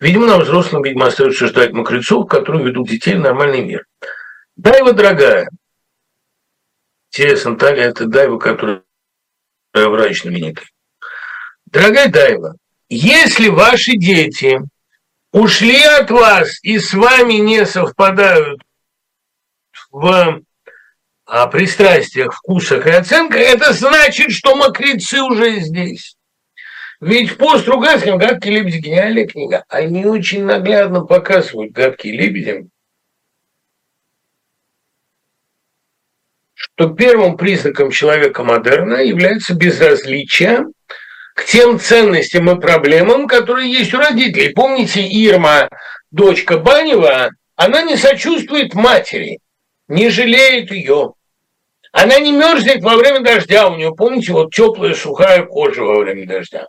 Видимо, на взрослым, видимо, остается ждать мокрецов, которые ведут детей в нормальный мир. Дайва, дорогая. Интересно, Таля, это Дайва, которая врач знаменитый. Дорогая Дайва, если ваши дети ушли от вас и с вами не совпадают в а, пристрастиях, вкусах и оценках, это значит, что мокрецы уже здесь. Ведь по Стругацким «Гадкие лебеди» – гениальная книга. Они очень наглядно показывают «Гадкие лебеди», что первым признаком человека модерна является безразличие к тем ценностям и проблемам, которые есть у родителей. Помните, Ирма, дочка Банева, она не сочувствует матери, не жалеет ее. Она не мерзнет во время дождя, у нее, помните, вот теплая сухая кожа во время дождя.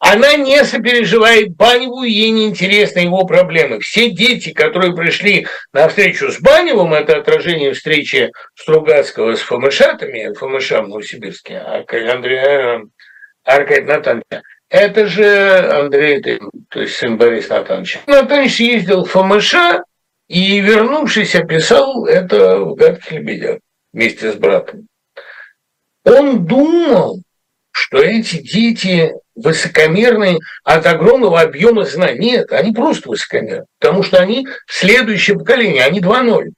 Она не сопереживает Баневу, ей не интересны его проблемы. Все дети, которые пришли на встречу с Баневым, это отражение встречи Стругацкого с Фомышатами, Фомыша в Новосибирске, а Андрея Аркадий Натановича. Это же Андрей, то есть сын Бориса Натановича. Натанович ездил в ФМШ и, вернувшись, описал это в «Гадких лебедях» вместе с братом. Он думал, что эти дети высокомерные от огромного объема знаний. Нет, они просто высокомерные, потому что они следующее поколение, они 2.0.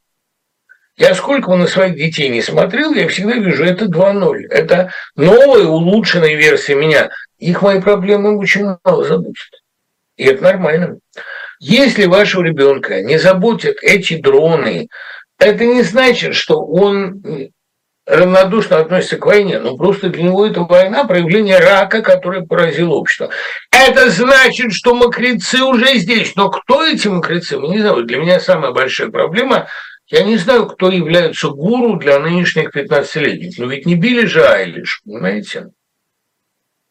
Я сколько бы на своих детей не смотрел, я всегда вижу, это 2.0. Это новая, улучшенная версия меня. Их мои проблемы очень мало заботят. И это нормально. Если вашего ребенка не заботят эти дроны, это не значит, что он равнодушно относится к войне, но просто для него это война, проявление рака, который поразил общество. Это значит, что мокрецы уже здесь. Но кто эти мокрецы? Мы не знаю. Для меня самая большая проблема я не знаю, кто является гуру для нынешних 15-летних, но ведь не Билли же Айлиш, понимаете?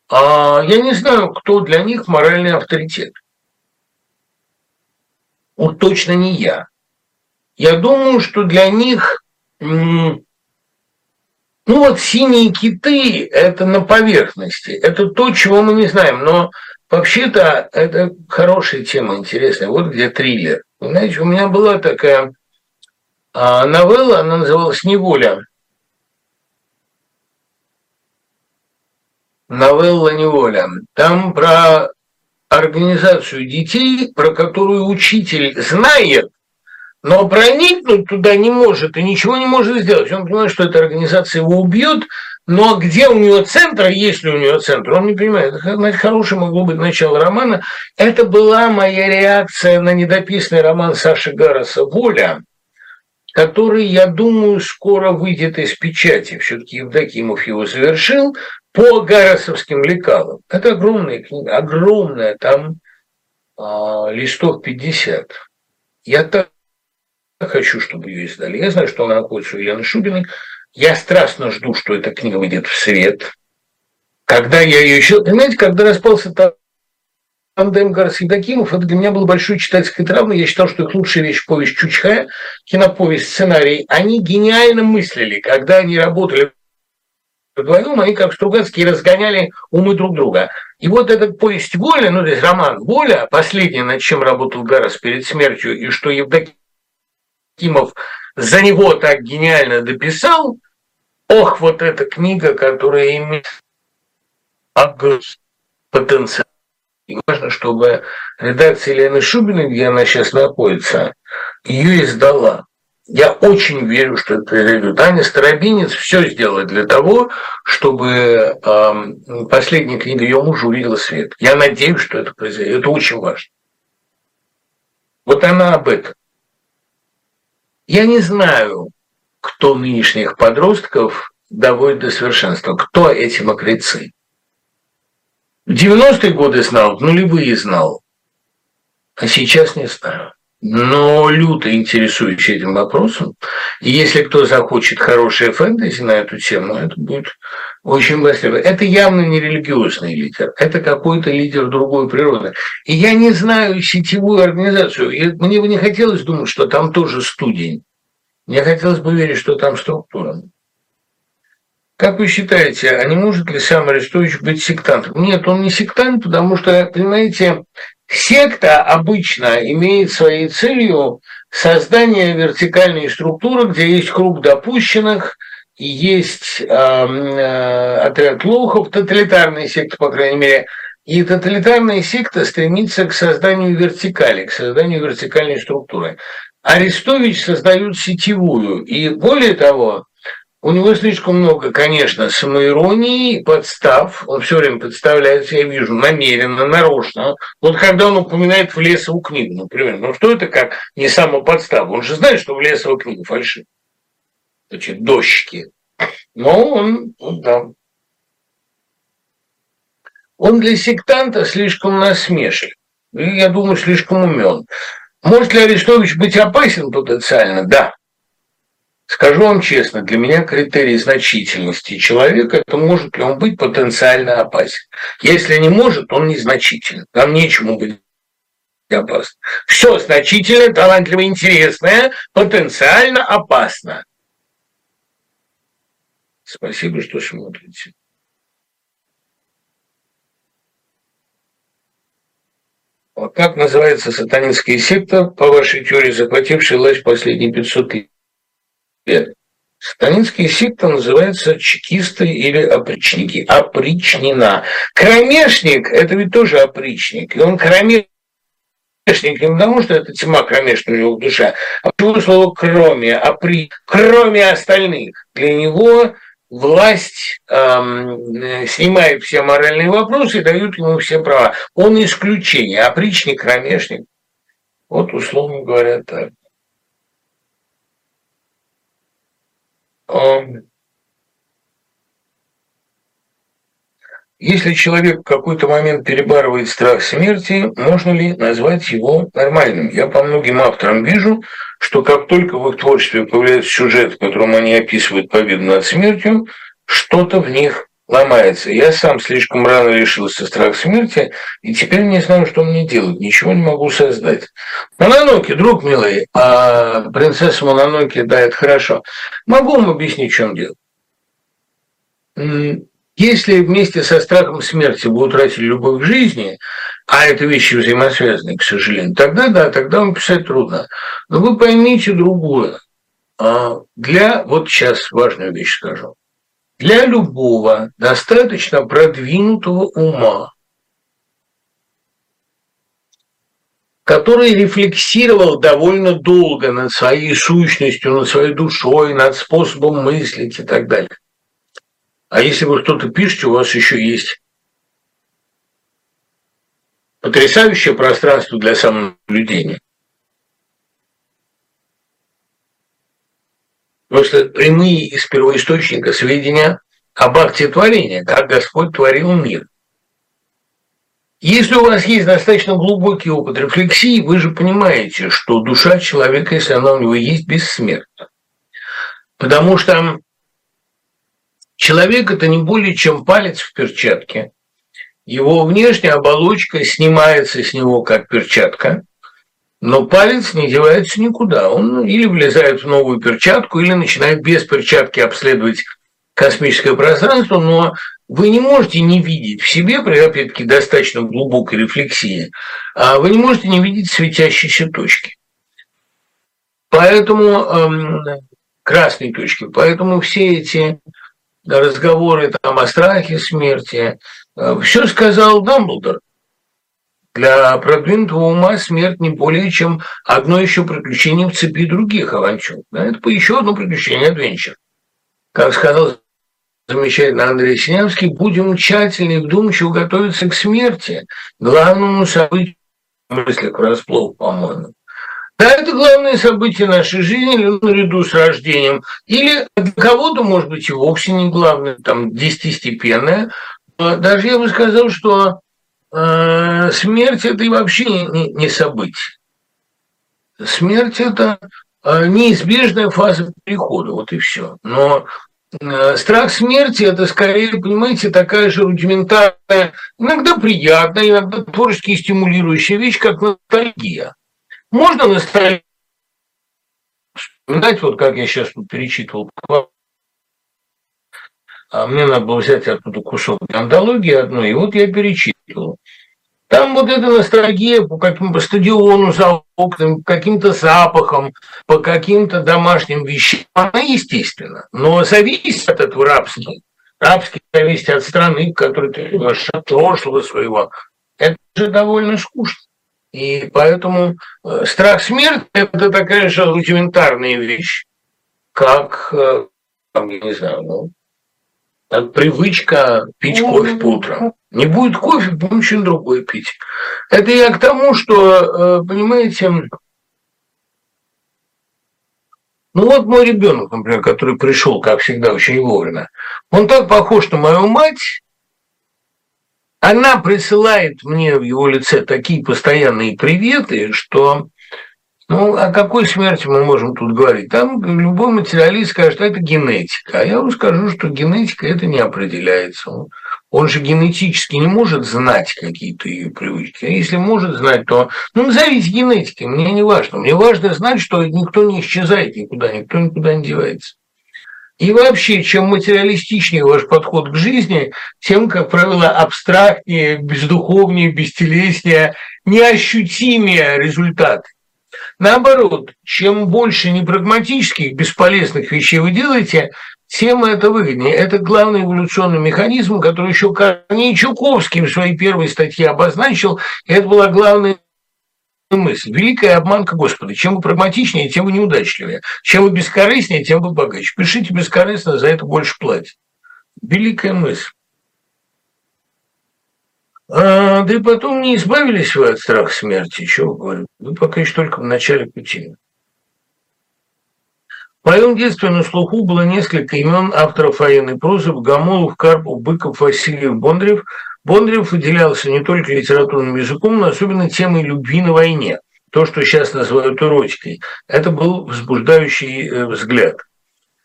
А я не знаю, кто для них моральный авторитет. Вот точно не я. Я думаю, что для них, ну вот синие киты – это на поверхности, это то, чего мы не знаем, но вообще-то это хорошая тема, интересная. Вот где триллер. Знаете, у меня была такая а новелла, она называлась «Неволя». Новелла «Неволя». Там про организацию детей, про которую учитель знает, но проникнуть туда не может и ничего не может сделать. Он понимает, что эта организация его убьет, но где у нее центр, есть ли у нее центр, он не понимает. Это, хорошее могло быть начало романа. Это была моя реакция на недописанный роман Саши Гароса «Воля», который, я думаю, скоро выйдет из печати. Все-таки Евдокимов его завершил по гарасовским лекалам. Это огромная книга, огромная, там а, листов 50. Я так хочу, чтобы ее издали. Я знаю, что она находится у Елены Шубиной. Я страстно жду, что эта книга выйдет в свет. Когда я ее еще... Понимаете, когда распался тандем Гарс Евдокимов, это для меня было большой читательской травмой. Я считал, что их лучшая вещь – повесть Чучхая, киноповесть, сценарий. Они гениально мыслили, когда они работали вдвоем, они как Стругацкие разгоняли умы друг друга. И вот этот повесть «Воля», ну, то есть роман «Воля», последний, над чем работал Гарас перед смертью, и что Евдокимов за него так гениально дописал, ох, вот эта книга, которая имеет потенциал. И важно, чтобы редакция Елены Шубиной, где она сейчас находится, ее издала. Я очень верю, что это произойдет. Аня Старобинец все сделает для того, чтобы э, последняя книга ее мужа увидела свет. Я надеюсь, что это произойдет. Это очень важно. Вот она об этом. Я не знаю, кто нынешних подростков доводит до совершенства, кто эти мокрецы. В 90-е годы знал, в нулевые знал, а сейчас не знаю. Но люто интересуюсь этим вопросом. И если кто захочет хорошее фэнтези на эту тему, это будет очень востребовано. Это явно не религиозный лидер, это какой-то лидер другой природы. И я не знаю сетевую организацию. И мне бы не хотелось думать, что там тоже студень. Мне хотелось бы верить, что там структура. Как вы считаете, а не может ли сам Арестович быть сектантом? Нет, он не сектант, потому что, понимаете, секта обычно имеет своей целью создание вертикальной структуры, где есть круг допущенных, есть э, э, отряд лохов, тоталитарная секта, по крайней мере, и тоталитарная секта стремится к созданию вертикали, к созданию вертикальной структуры. Арестович создает сетевую, и более того, у него слишком много, конечно, самоиронии, подстав. Он все время подставляется, я вижу, намеренно, нарочно. Вот когда он упоминает в Лесову книгу, например, ну что это как не самоподстав? Он же знает, что в Лесову книгу фальшивая. Значит, дощики. Но он, он да. Он для сектанта слишком насмешлив. Я думаю, слишком умен. Может ли Арестович быть опасен потенциально? Да. Скажу вам честно, для меня критерий значительности человека – это может ли он быть потенциально опасен. Если не может, он незначителен. Там нечему быть опасно. Все значительное, талантливое, интересное, потенциально опасно. Спасибо, что смотрите. А как называется сатанинская секта, по вашей теории, захватившая власть последние 500 лет? Лет. Сатанинские секты называются чекисты или опричники. Опричнина. Кромешник – это ведь тоже опричник. И он кромешник не потому, что это тьма кромешная у него душа, а почему слово «кроме», опри, кроме остальных. Для него власть эм, снимает все моральные вопросы и дают ему все права. Он исключение, опричник, кромешник. Вот условно говоря так. Если человек в какой-то момент перебарывает страх смерти, можно ли назвать его нормальным? Я по многим авторам вижу, что как только в их творчестве появляется сюжет, в котором они описывают победу над смертью, что-то в них ломается. Я сам слишком рано решился страх смерти, и теперь не знаю, что мне делать. Ничего не могу создать. Мононоки, друг милый, а принцесса Мононоки, да, это хорошо. Могу вам объяснить, в чем дело. Если вместе со страхом смерти вы утратили любовь к жизни, а это вещи взаимосвязанные, к сожалению, тогда да, тогда вам писать трудно. Но вы поймите другое. А для, вот сейчас важную вещь скажу. Для любого достаточно продвинутого ума, который рефлексировал довольно долго над своей сущностью, над своей душой, над способом мыслить и так далее. А если вы что-то пишете, у вас еще есть потрясающее пространство для самонаблюдения. Просто прямые из первоисточника сведения об акте творения, как Господь творил мир. Если у вас есть достаточно глубокий опыт рефлексии, вы же понимаете, что душа человека, если она у него есть, бессмертна. Потому что Человек – это не более чем палец в перчатке. Его внешняя оболочка снимается с него как перчатка, но палец не девается никуда. Он или влезает в новую перчатку, или начинает без перчатки обследовать космическое пространство, но вы не можете не видеть в себе, при опять-таки достаточно глубокой рефлексии, а вы не можете не видеть светящиеся точки. Поэтому эм, красные точки. Поэтому все эти разговоры там о страхе смерти, Э, Все сказал Дамблдор. Для продвинутого ума смерть не более чем одно еще приключение в цепи других авантюр. Да, это еще одно приключение адвенчер. Как сказал замечательно Андрей Синявский, будем тщательно и вдумчиво готовиться к смерти, главному событию мыслях врасплох, по-моему. Да, это главное событие нашей жизни наряду с рождением. Или для кого-то, может быть, и вовсе не главное, там, десятистепенное. Даже я бы сказал, что смерть – это и вообще не, не событие. Смерть – это э, неизбежная фаза перехода, вот и все. Но э, страх смерти – это скорее, понимаете, такая же рудиментарная, иногда приятная, иногда творчески стимулирующая вещь, как ностальгия. Можно ностальгировать, вспоминать, вот как я сейчас тут перечитывал, а мне надо было взять оттуда кусок антологии одной, и вот я перечитывал. Там вот эта ностальгия по какому-то стадиону за окнами, каким-то запахам, по каким-то домашним вещам, она естественно. Но зависит от этого рабства. Рабский зависит от страны, в которой ты живешь, от прошлого своего. Это же довольно скучно. И поэтому э, страх смерти – это такая же рудиментарная вещь, как, э, я не знаю, ну, привычка пить кофе по утрам. Не будет кофе, будем что-нибудь другое пить. Это я к тому, что, э, понимаете, ну вот мой ребенок, например, который пришел, как всегда, очень вовремя, он так похож на мою мать, она присылает мне в его лице такие постоянные приветы, что ну, о какой смерти мы можем тут говорить? Там любой материалист скажет, что это генетика. А я вам скажу, что генетика это не определяется. Он, же генетически не может знать какие-то ее привычки. А если может знать, то ну, назовите генетикой, мне не важно. Мне важно знать, что никто не исчезает никуда, никто никуда не девается. И вообще, чем материалистичнее ваш подход к жизни, тем, как правило, абстрактнее, бездуховнее, бестелеснее, неощутимее результаты. Наоборот, чем больше непрагматических, бесполезных вещей вы делаете, тем это выгоднее. Это главный эволюционный механизм, который еще Корней Чуковский в своей первой статье обозначил. Это была главная мысль. Великая обманка Господа. Чем вы прагматичнее, тем вы неудачливее. Чем вы бескорыстнее, тем вы богаче. Пишите бескорыстно, за это больше платят. Великая мысль. А, да и потом не избавились вы от страха смерти, чего говорю. Вы пока еще только в начале пути. В моем детстве на слуху было несколько имен авторов военной прозы Богомолов, Карпов, Быков, Васильев, Бондарев – Бондарев выделялся не только литературным языком, но особенно темой любви на войне. То, что сейчас называют эротикой. Это был возбуждающий э, взгляд.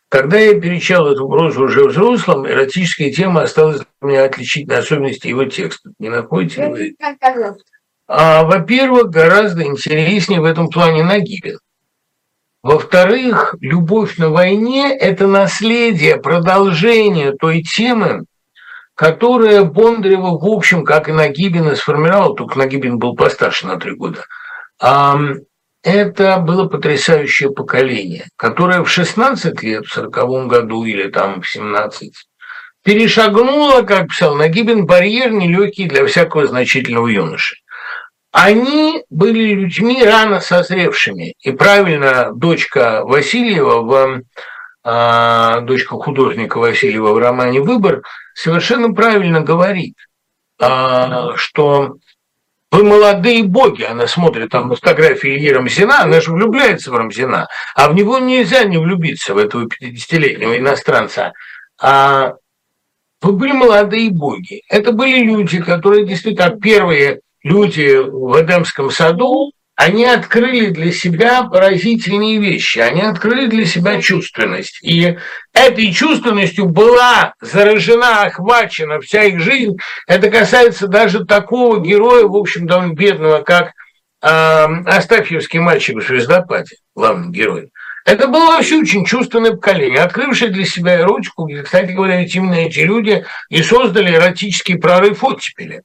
Когда я перечал эту прозу уже взрослым, эротическая тема осталась для меня отличительной особенностью его текста. Не находите ли вы? А, во-первых, гораздо интереснее в этом плане Нагибин. Во-вторых, любовь на войне – это наследие, продолжение той темы, которая Бондарева, в общем, как и Нагибина, сформировала, только Нагибин был постарше на три года. Это было потрясающее поколение, которое в 16 лет, в 40 году или там в 17, перешагнуло, как писал Нагибин, барьер нелегкий для всякого значительного юноши. Они были людьми рано созревшими. И правильно дочка Васильева в а, дочка художника Васильева в романе «Выбор», совершенно правильно говорит, а, что вы молодые боги, она смотрит там на фотографии Ильи Рамзина, она же влюбляется в Рамзина, а в него нельзя не влюбиться, в этого 50-летнего иностранца. А вы были молодые боги. Это были люди, которые действительно первые люди в Эдемском саду, они открыли для себя поразительные вещи, они открыли для себя чувственность. И этой чувственностью была заражена, охвачена вся их жизнь. Это касается даже такого героя, в общем, довольно бедного, как э, Астафьевский мальчик в «Звездопаде», главный герой. Это было вообще очень чувственное поколение, открывшее для себя эротику, где, кстати говоря, ведь именно эти люди и создали эротический прорыв оттепели.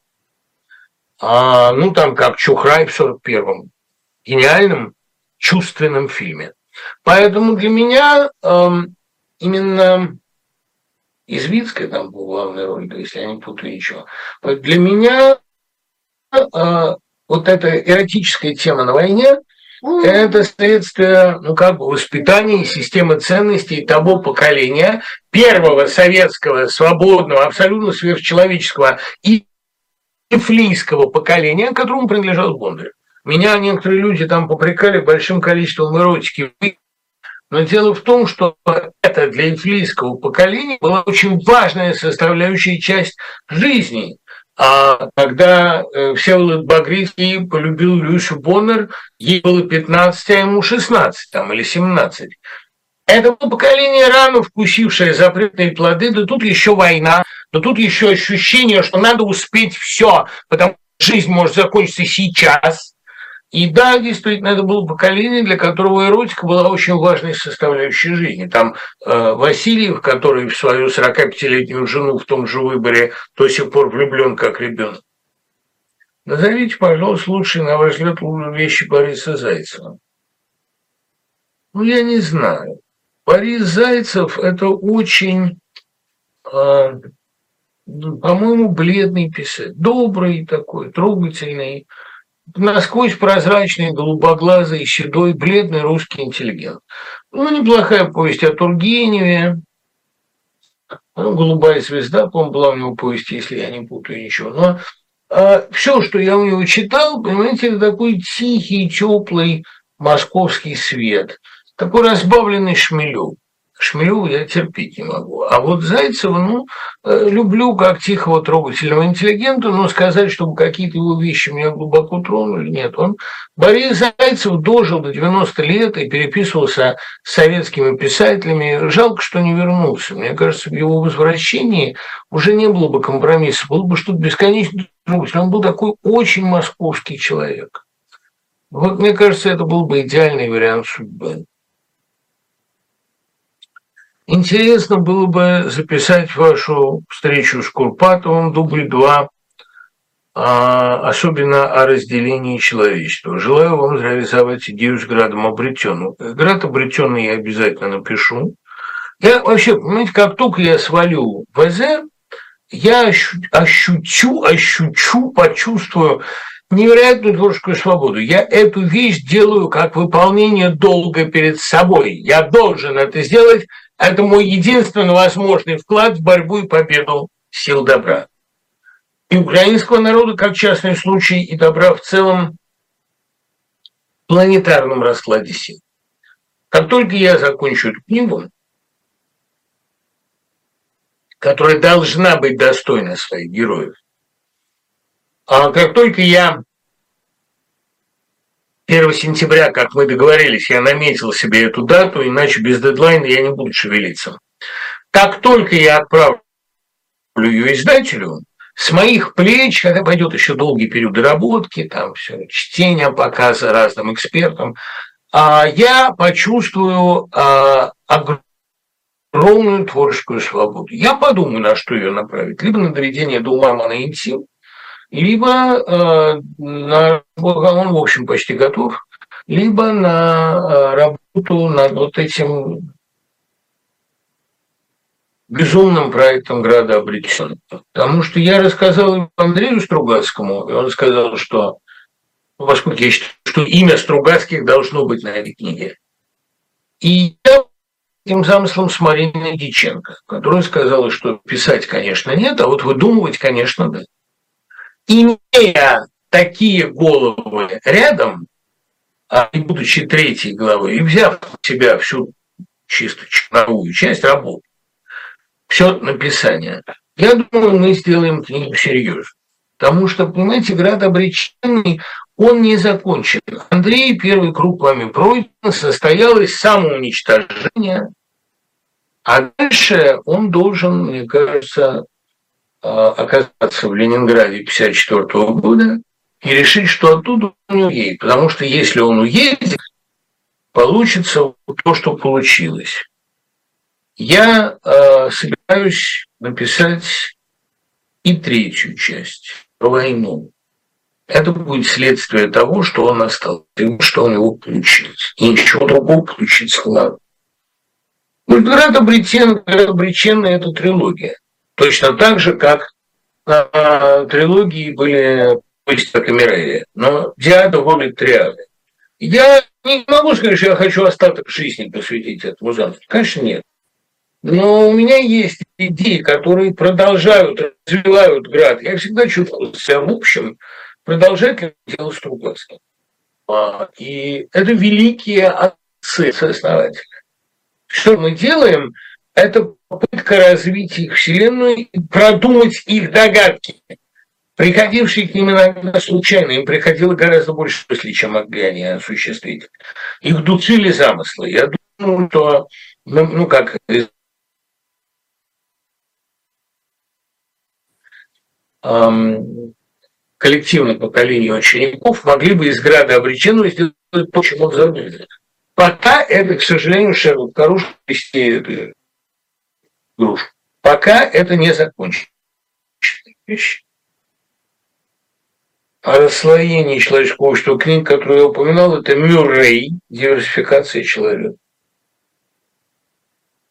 А, ну, там как Чухрай в 41-м, гениальном чувственном фильме. Поэтому для меня э, именно Извицкая там был главной роли, если я не путаю ничего. Для меня э, вот эта эротическая тема на войне – это следствие, ну, как бы воспитания и системы ценностей того поколения, первого советского, свободного, абсолютно сверхчеловеческого и флийского поколения, которому принадлежал Бондарев. Меня некоторые люди там попрекали большим количеством эротики. Но дело в том, что это для инфлийского поколения была очень важная составляющая часть жизни. А когда э, Всеволод Багрицкий полюбил Люшу Боннер, ей было 15, а ему 16 там, или 17. Это было поколение рано вкусившее запретные плоды, да тут еще война, да тут еще ощущение, что надо успеть все, потому что жизнь может закончиться сейчас – и да, действительно, это было поколение, для которого эротика была очень важной составляющей жизни. Там э, Васильев, который в свою 45-летнюю жену в том же выборе до сих пор влюблен как ребенок. Назовите, пожалуйста, лучшие, на ваш взгляд, вещи Бориса Зайцева. Ну, я не знаю. Борис Зайцев – это очень, э, по-моему, бледный писатель. Добрый такой, трогательный, насквозь прозрачный, голубоглазый, седой, бледный русский интеллигент. Ну, неплохая повесть о Тургеневе. Ну, «Голубая звезда», по-моему, была у него повесть, если я не путаю ничего. Но а, все, что я у него читал, понимаете, это такой тихий, теплый московский свет, такой разбавленный шмелек. Шмелеву я терпеть не могу. А вот Зайцева, ну, э, люблю как тихого, трогательного интеллигента, но сказать, чтобы какие-то его вещи меня глубоко тронули, нет. Он, Борис Зайцев дожил до 90 лет и переписывался с советскими писателями. Жалко, что не вернулся. Мне кажется, в его возвращении уже не было бы компромисса, было бы что-то бесконечно трогательное. Он был такой очень московский человек. Вот, мне кажется, это был бы идеальный вариант судьбы. Интересно было бы записать вашу встречу с Курпатовым, дубль 2, а, особенно о разделении человечества. Желаю вам реализовать идею с градом обретенным. Град обретенный я обязательно напишу. Я вообще, понимаете, как только я свалю ВЗ, я ощутю, ощучу, почувствую невероятную творческую свободу. Я эту вещь делаю как выполнение долга перед собой. Я должен это сделать, это мой единственный возможный вклад в борьбу и победу сил добра. И украинского народа, как частный случай, и добра в целом в планетарном раскладе сил. Как только я закончу эту книгу, которая должна быть достойна своих героев, а как только я 1 сентября, как мы договорились, я наметил себе эту дату, иначе без дедлайна я не буду шевелиться. Как только я отправлю ее издателю, с моих плеч, когда пойдет еще долгий период доработки, там все, чтения, показа разным экспертам, а, я почувствую а, огромную творческую свободу. Я подумаю, на что ее направить. Либо на доведение до ума моноинтим, либо э, на, он, в общем, почти готов, либо на э, работу над вот этим безумным проектом «Града обречен». Потому что я рассказал Андрею Стругацкому, и он сказал, что поскольку я считаю, что имя Стругацких должно быть на этой книге. И я этим замыслом с Мариной Диченко, которая сказала, что писать, конечно, нет, а вот выдумывать, конечно, да имея такие головы рядом, а и будучи третьей главой, и взяв на себя всю чисто черновую часть работы, все написание, я думаю, мы сделаем книгу серьезно. Потому что, понимаете, град обреченный, он не закончен. Андрей, первый круг вами пройден, состоялось самоуничтожение, а дальше он должен, мне кажется, оказаться в Ленинграде 1954 года и решить, что оттуда он не уедет. Потому что если он уедет, получится то, что получилось. Я э, собираюсь написать и третью часть про войну. Это будет следствие того, что он остался, что у него получилось. И ничего другого получиться не надо. Град обречен, обречен на эту трилогию. Точно так же, как а, трилогии были Пусть Камерерия, но Диада волит триады. Я не могу сказать, что я хочу остаток жизни посвятить этому жанру. Конечно, нет. Но у меня есть идеи, которые продолжают, развивают град. Я всегда чувствую себя в общем продолжателем дела Стругацкого. И это великие отцы, сооснователи. Что мы делаем? Это попытка развить их Вселенную и продумать их догадки, приходившие к ним иногда случайно. Им приходило гораздо больше мыслей, чем могли они осуществить. Их душили замыслы. Я думаю, что, ну, ну как, коллективное поколение учеников могли бы из града обреченного сделать то, чем он задумал. Пока это, к сожалению, Шерлок Каруш вести грушу. Пока это не закончено. вещь. О расслоении человеческого общества книг, которую я упоминал, это Мюррей «Диверсификация человека».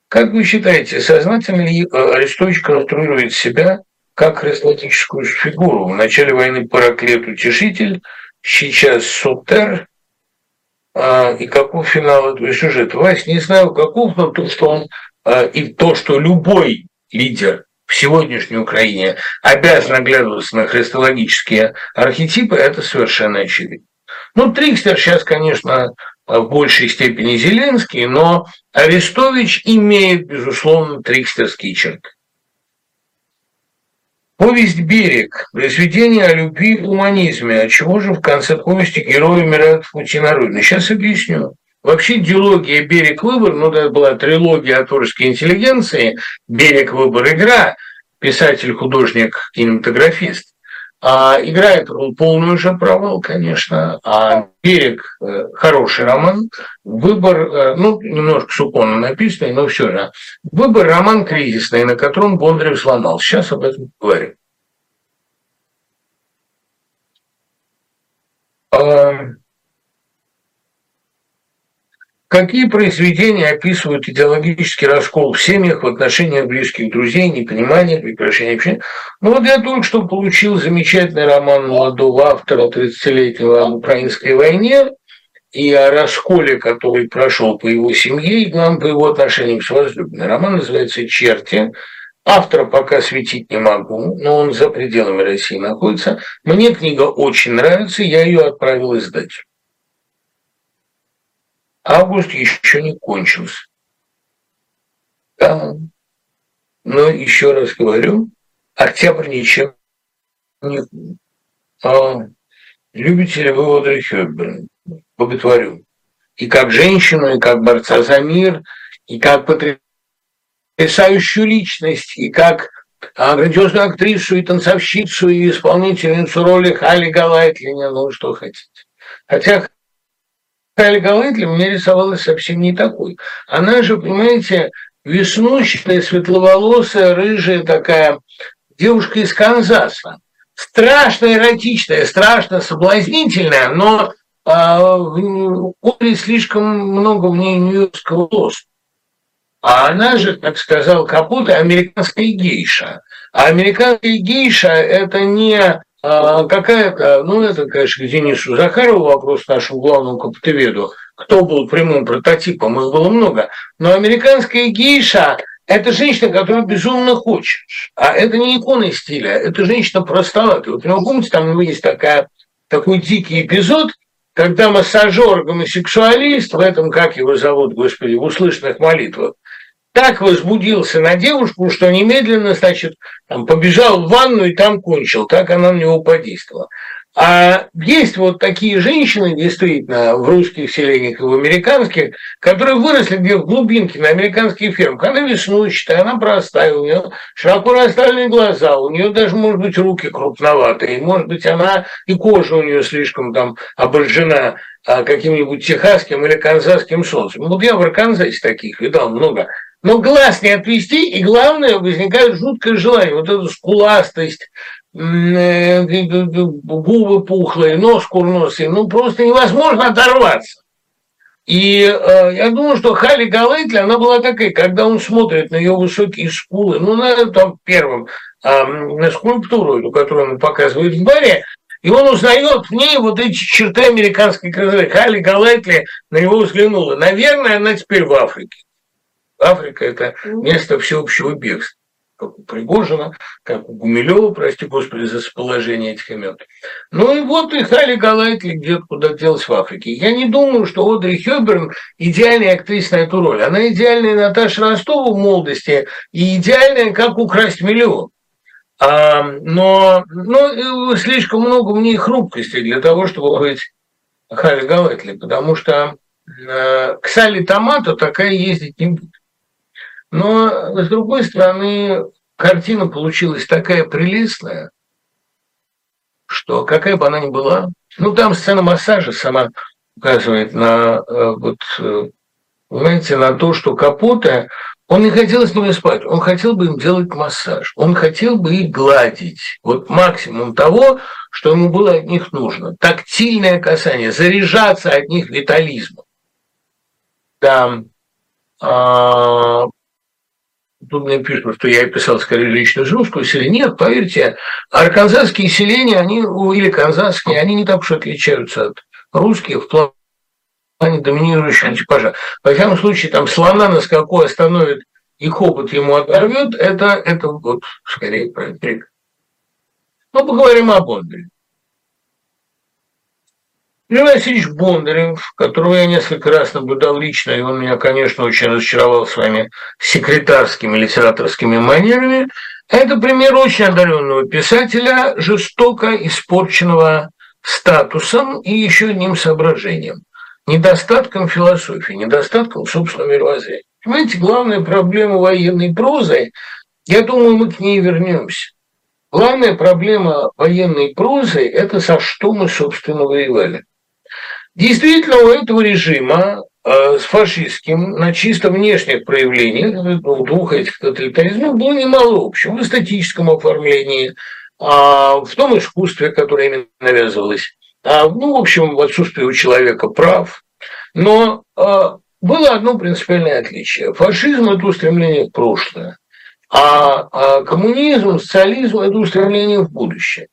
Как вы считаете, сознательно ли Арестович конструирует себя как харизматическую фигуру. В начале войны Параклет Утешитель, сейчас Сутер, а, и каков финал этого сюжета. Вась, не знаю, каков, но то, что он а, и то, что любой лидер в сегодняшней Украине обязан оглядываться на христологические архетипы, это совершенно очевидно. Ну, Трикстер сейчас, конечно, в большей степени Зеленский, но Арестович имеет, безусловно, трикстерские черты. Повесть «Берег» – произведение о любви и гуманизме. А чего же в конце повести герои умирают в пути на родину? Сейчас объясню. Вообще диалогия «Берег. Выбор», ну, это была трилогия о творческой интеллигенции «Берег. Выбор. Игра», писатель, художник, кинематографист. А играет он полный уже провал, конечно. А «Берег» э, – хороший роман. «Выбор», э, ну, немножко суконно написанный, но все же. «Выбор» – роман кризисный, на котором Бондарев сломал. Сейчас об этом говорим. Какие произведения описывают идеологический раскол в семьях в отношениях близких друзей, непонимание, прекращение общения? Ну вот я только что получил замечательный роман молодого автора 30-летнего об украинской войне и о расколе, который прошел по его семье и, главное, по его отношениям с возлюбленной. Роман называется «Черти». Автора пока светить не могу, но он за пределами России находится. Мне книга очень нравится, я ее отправил издать. Август еще не кончился. Да. Но еще раз говорю, октябрь ничем не... А, любите ли вы Одри Хёбберн? Боготворю. И как женщину, и как борца за мир, и как потрясающую личность, и как а, грандиозную актрису, и танцовщицу, и исполнительницу роли Хали Галайтлиня, ну что хотите. Хотя Хали Галайтли мне рисовалась совсем не такой. Она же, понимаете, веснущатая, светловолосая, рыжая такая девушка из Канзаса. Страшно эротичная, страшно соблазнительная, но а, в Оле слишком много в ней нью-йоркского лоста. А она же, как сказал Капута, американская гейша. А американская гейша – это не а, какая-то, ну, это, конечно, к Денису Захарову вопрос нашему главному капутоведу, кто был прямым прототипом, их было много. Но американская гейша – это женщина, которую безумно хочешь. А это не икона стиля, это женщина простоватая. Вот, ну, помните, там есть такая, такой дикий эпизод, когда массажер гомосексуалист в этом, как его зовут, господи, в услышанных молитвах, так возбудился на девушку, что немедленно, значит, там, побежал в ванну и там кончил. Так она на него подействовала. А есть вот такие женщины, действительно, в русских селениях и в американских, которые выросли где в глубинке на американских фермах. Она веснущатая, она простая, у нее широко расставленные глаза, у нее даже, может быть, руки крупноватые, может быть, она и кожа у нее слишком там обожжена а, каким-нибудь техасским или канзасским солнцем. Вот я в Арканзасе таких видал много но глаз не отвести, и главное, возникает жуткое желание, вот эта скуластость, э, губы пухлые, нос курносый, ну просто невозможно оторваться. И э, я думаю, что Хали Галетли, она была такая, когда он смотрит на ее высокие скулы, ну, на там первом, э, на скульптуру, которую он показывает в баре, и он узнает в ней вот эти черты американской красоты. Хали Галетли на него взглянула. Наверное, она теперь в Африке. Африка – это место всеобщего бегства как у Пригожина, как у Гумилева, прости господи, за расположение этих имен. Ну и вот и Хали Галайтли где-то куда делась в Африке. Я не думаю, что Одри Хёберн идеальная актриса на эту роль. Она идеальная Наташа Ростова в молодости и идеальная, как украсть миллион. А, но, но слишком много в ней хрупкости для того, чтобы быть Хали Галайтли, потому что э, к Салли Томату такая ездить не будет. Но, с другой стороны, картина получилась такая прелестная, что какая бы она ни была, ну, там сцена массажа сама указывает на, э, вот, э, понимаете, на то, что Капота, он не хотел с ними спать, он хотел бы им делать массаж, он хотел бы их гладить. Вот максимум того, что ему было от них нужно. Тактильное касание, заряжаться от них витализмом. А, тут мне пишут, что я писал скорее лично русского селения. Нет, поверьте, арканзасские селения, они, или канзасские, они не так уж отличаются от русских в плане доминирующего типажа. Во всяком случае, там слона на скаку остановит и хобот ему оторвет, это, это вот скорее про интриг. Но поговорим о Бондаре. Юрий Васильевич Бондарев, которого я несколько раз наблюдал лично, и он меня, конечно, очень разочаровал своими секретарскими литераторскими манерами, это пример очень одаренного писателя, жестоко испорченного статусом и еще одним соображением – недостатком философии, недостатком собственного мировоззрения. Понимаете, главная проблема военной прозы, я думаю, мы к ней вернемся. Главная проблема военной прозы – это со что мы, собственно, воевали. Действительно, у этого режима э, с фашистским на чисто внешних проявлениях у двух этих тоталитаризмов было немало общего в эстетическом оформлении, а, в том искусстве, которое именно навязывалось, а, ну, в общем, в отсутствии у человека прав. Но а, было одно принципиальное отличие. Фашизм – это устремление в прошлое, а коммунизм, социализм – это устремление в будущее.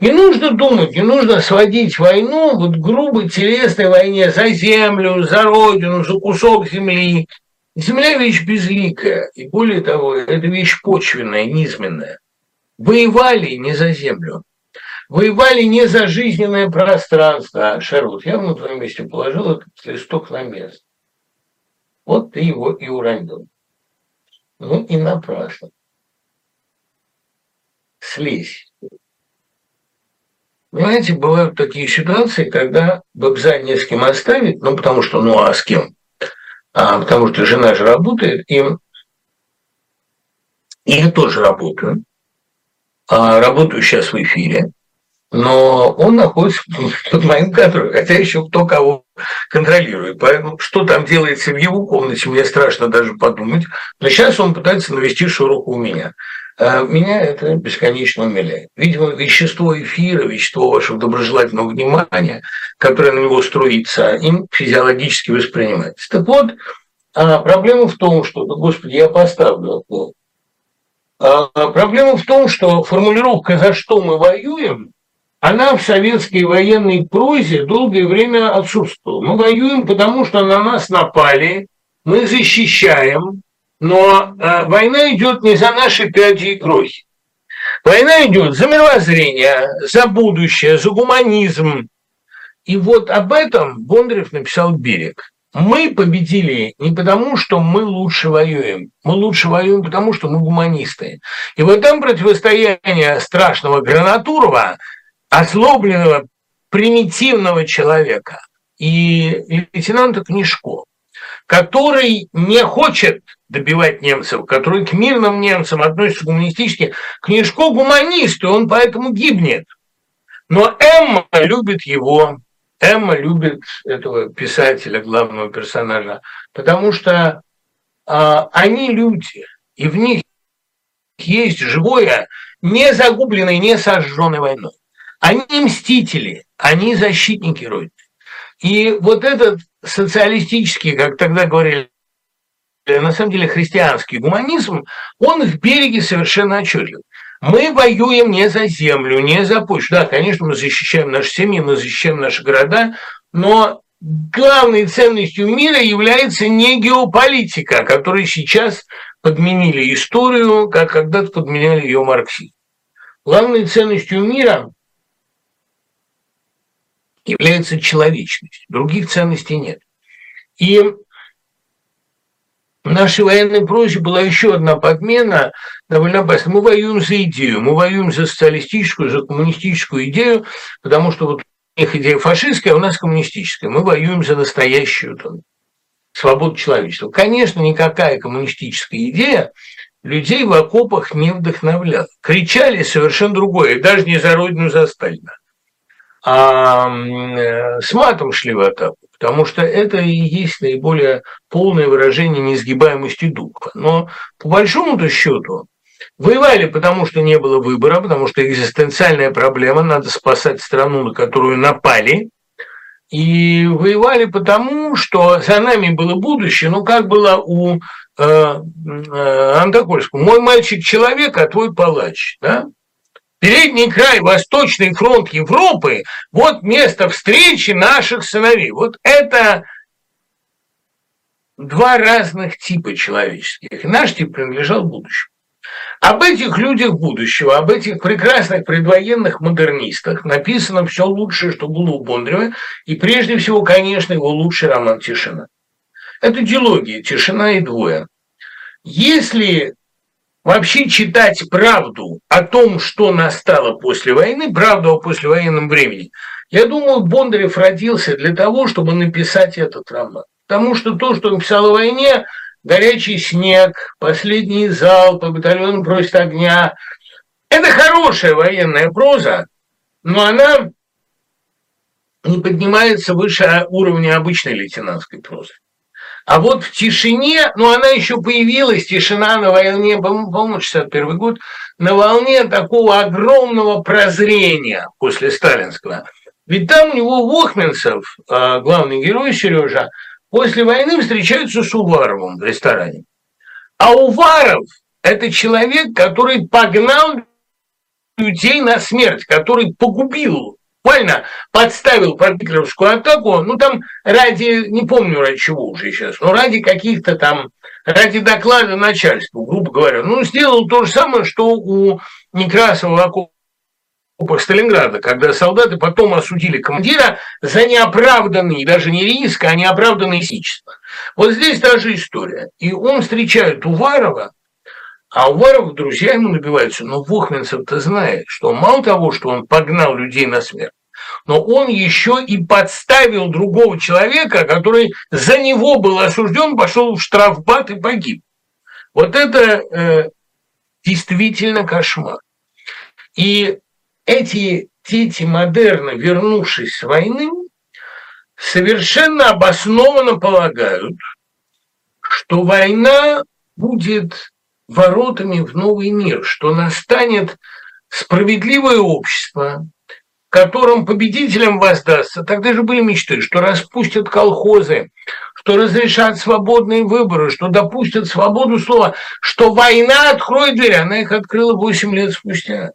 Не нужно думать, не нужно сводить войну вот грубой телесной войне за землю, за родину, за кусок земли. Земля – вещь безликая, и более того, это вещь почвенная, низменная. Воевали не за землю, воевали не за жизненное пространство. А, Шарлот, я на твоем месте положил этот листок на место. Вот ты его и уронил. Ну и напрасно. Слезь. Понимаете, бывают такие ситуации, когда Бабза не с кем оставить, ну, потому что, ну, а с кем? А, потому что жена же работает, и, я тоже работаю. А, работаю сейчас в эфире, но он находится [laughs] под моим контролем, хотя еще кто кого контролирует. Поэтому что там делается в его комнате, мне страшно даже подумать. Но сейчас он пытается навести шороху у меня. А меня это бесконечно умиляет. Видимо, вещество эфира, вещество вашего доброжелательного внимания, которое на него струится, им физиологически воспринимается. Так вот, а проблема в том, что, господи, я поставлю. Ну, проблема в том, что формулировка «за что мы воюем» она в советской военной прозе долгое время отсутствовала. Мы воюем, потому что на нас напали, мы защищаем, но э, война идет не за наши пяти и крохи. Война идет за мировоззрение, за будущее, за гуманизм. И вот об этом Бондарев написал «Берег». Мы победили не потому, что мы лучше воюем. Мы лучше воюем, потому что мы гуманисты. И вот там противостояние страшного Гранатурова, озлобленного, примитивного человека и лейтенанта Книжко, который не хочет добивать немцев, который к мирным немцам относится гуманистически, Книжко гуманист, и он поэтому гибнет. Но Эмма любит его, Эмма любит этого писателя, главного персонажа, потому что э, они люди, и в них есть живое, не загубленное, не сожженное войной. Они мстители, они защитники Родины. И вот этот социалистический, как тогда говорили, на самом деле христианский гуманизм, он в береге совершенно отчетлив. Мы воюем не за землю, не за почву. Да, конечно, мы защищаем наши семьи, мы защищаем наши города, но главной ценностью мира является не геополитика, которой сейчас подменили историю, как когда-то подменяли ее марксизм. Главной ценностью мира является человечность. Других ценностей нет. И нашей военной прозе была еще одна подмена, довольно опасная. Мы воюем за идею, мы воюем за социалистическую, за коммунистическую идею, потому что вот у них идея фашистская, а у нас коммунистическая. Мы воюем за настоящую там, свободу человечества. Конечно, никакая коммунистическая идея людей в окопах не вдохновляла. Кричали совершенно другое, даже не за Родину, за Сталина. А э, с матом шли в атаку потому что это и есть наиболее полное выражение несгибаемости духа. Но по большому-то счету воевали, потому что не было выбора, потому что экзистенциальная проблема, надо спасать страну, на которую напали, и воевали потому, что за нами было будущее, ну, как было у э, э, Антокольского. «Мой мальчик человек, а твой палач». Да? Передний край, Восточный фронт Европы, вот место встречи наших сыновей. Вот это два разных типа человеческих. наш тип принадлежал будущему. Об этих людях будущего, об этих прекрасных предвоенных модернистах написано все лучшее, что было у Бондарева, и прежде всего, конечно, его лучший роман «Тишина». Это дилогия «Тишина и двое». Если вообще читать правду о том, что настало после войны, правду о послевоенном времени, я думаю, Бондарев родился для того, чтобы написать этот роман. Потому что то, что он писал о войне, горячий снег, последний зал, по батальону просит огня, это хорошая военная проза, но она не поднимается выше уровня обычной лейтенантской прозы. А вот в тишине, ну она еще появилась, тишина на волне, по-моему, 61 год, на волне такого огромного прозрения после сталинского. Ведь там у него Вохменцев, а, главный герой Сережа, после войны встречаются с Уваровым в ресторане. А Уваров – это человек, который погнал людей на смерть, который погубил буквально подставил под атаку, ну там ради, не помню ради чего уже сейчас, но ради каких-то там, ради доклада начальству, грубо говоря. Ну, сделал то же самое, что у Некрасова окопах Сталинграда, когда солдаты потом осудили командира за неоправданный, даже не риск, а неоправданное сичество. Вот здесь та же история. И он встречает Уварова, а Уваров друзья ему набиваются. Но Вохменцев-то знает, что мало того, что он погнал людей на смерть, но он еще и подставил другого человека, который за него был осужден, пошел в штрафбат и погиб. Вот это э, действительно кошмар. И эти дети модерна, вернувшись с войны, совершенно обоснованно полагают, что война будет воротами в новый мир, что настанет справедливое общество, в котором победителям воздастся. Тогда же были мечты, что распустят колхозы, что разрешат свободные выборы, что допустят свободу слова, что война откроет двери. Она их открыла 8 лет спустя.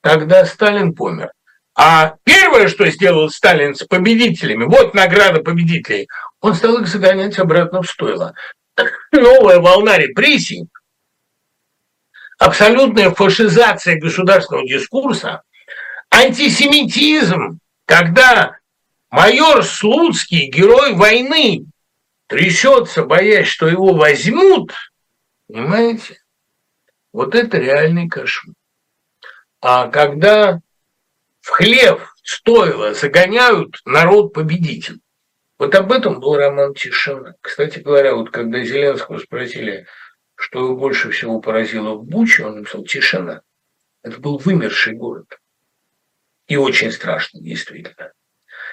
Тогда Сталин помер. А первое, что сделал Сталин с победителями, вот награда победителей, он стал их загонять обратно в стойло. Новая волна репрессий, абсолютная фашизация государственного дискурса, антисемитизм, когда майор Слуцкий, герой войны, трясется, боясь, что его возьмут, понимаете, вот это реальный кошмар. А когда в хлев стоило загоняют народ победитель, вот об этом был роман «Тишина». Кстати говоря, вот когда Зеленского спросили, что его больше всего поразило в Буче, он написал «Тишина». Это был вымерший город. И очень страшно, действительно.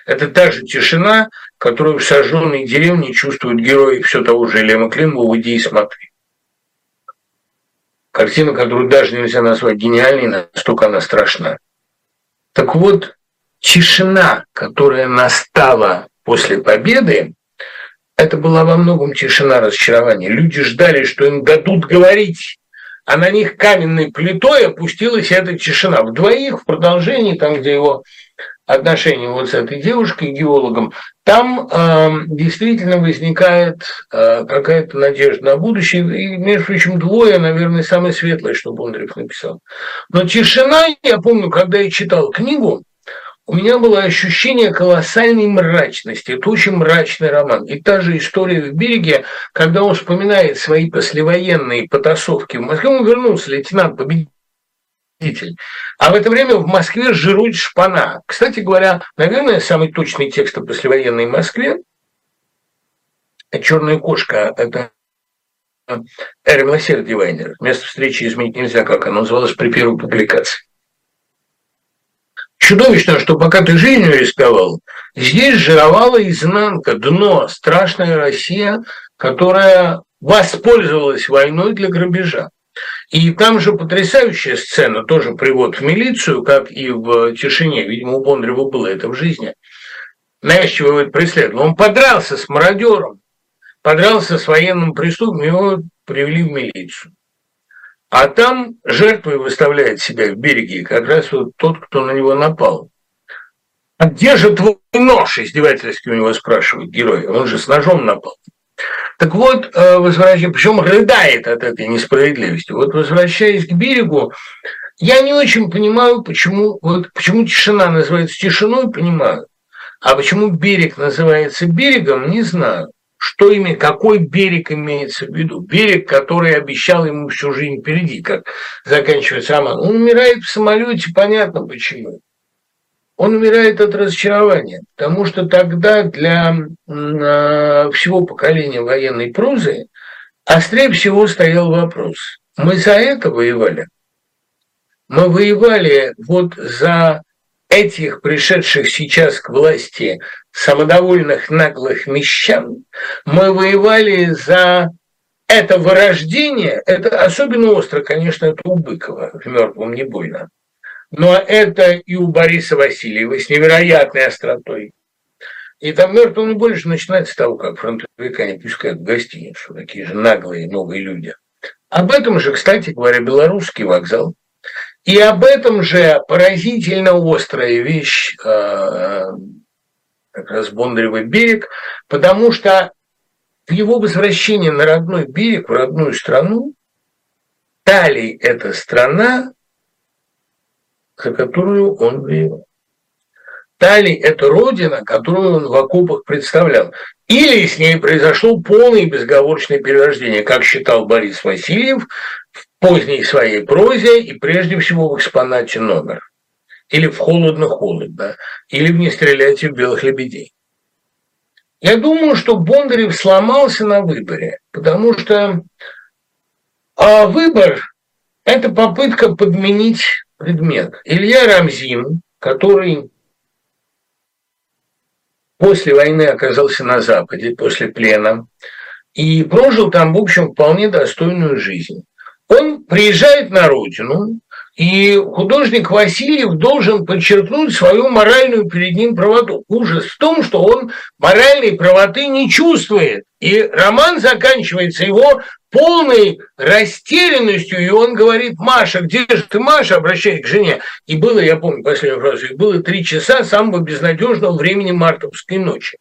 Это та же тишина, которую в сожженной деревне чувствуют герои все того же Лема Климова «Уйди и смотри». Картина, которую даже нельзя назвать гениальной, настолько она страшна. Так вот, тишина, которая настала после победы, это была во многом тишина разочарования. Люди ждали, что им дадут говорить, а на них каменной плитой опустилась эта тишина. В двоих в продолжении, там, где его отношения вот с этой девушкой, геологом, там э, действительно возникает э, какая-то надежда на будущее. И, между прочим, двое, наверное, самое светлое, что Бондарев написал. Но тишина, я помню, когда я читал книгу, у меня было ощущение колоссальной мрачности. Это очень мрачный роман. И та же история в «Береге», когда он вспоминает свои послевоенные потасовки в Москве, он вернулся, лейтенант победитель. А в это время в Москве жирует шпана. Кстати говоря, наверное, самый точный текст о послевоенной Москве «Черная кошка» – это Эра Милосердия Вайнер. Место встречи изменить нельзя, как оно называлось при первой публикации чудовищно, что пока ты жизнью рисковал, здесь жировала изнанка, дно, страшная Россия, которая воспользовалась войной для грабежа. И там же потрясающая сцена, тоже привод в милицию, как и в «Тишине». Видимо, у Бондарева было это в жизни. Навязчиво его преследовал. Он подрался с мародером, подрался с военным преступником, его привели в милицию. А там жертвой выставляет себя в береге как раз вот тот, кто на него напал. «А где же твой нож?» – издевательски у него спрашивает герой. Он же с ножом напал. Так вот, э, возвращаясь, причем рыдает от этой несправедливости. Вот возвращаясь к берегу, я не очень понимаю, почему, вот, почему тишина называется тишиной, понимаю. А почему берег называется берегом, не знаю что ими, какой берег имеется в виду. Берег, который обещал ему всю жизнь впереди, как заканчивается роман. Он умирает в самолете, понятно почему. Он умирает от разочарования, потому что тогда для э, всего поколения военной прозы острее всего стоял вопрос. Мы за это воевали. Мы воевали вот за этих пришедших сейчас к власти самодовольных наглых мещан, мы воевали за это вырождение, это особенно остро, конечно, это у Быкова, в «Мертвом не больно». Но это и у Бориса Васильева с невероятной остротой. И там «Мертвым не больше» начинается с того, как фронтовика не пускают в гостиницу, такие же наглые новые люди. Об этом же, кстати говоря, белорусский вокзал. И об этом же поразительно острая вещь э, как раз Бондаревый берег, потому что его возвращении на родной берег, в родную страну, Талий – это страна, за которую он воевал. Талий – это родина, которую он в окопах представлял. Или с ней произошло полное безговорочное перерождение, как считал Борис Васильев в поздней своей прозе и прежде всего в экспонате номер или в холодно-холодно, или в «Не стреляйте в белых лебедей». Я думаю, что Бондарев сломался на выборе, потому что а выбор – это попытка подменить предмет. Илья Рамзин, который после войны оказался на Западе, после плена, и прожил там, в общем, вполне достойную жизнь. Он приезжает на родину, и художник Васильев должен подчеркнуть свою моральную перед ним правоту. Ужас в том, что он моральной правоты не чувствует. И роман заканчивается его полной растерянностью, и он говорит, Маша, где же ты, Маша, обращаясь к жене. И было, я помню последнюю фразу, и было три часа самого безнадежного времени мартовской ночи.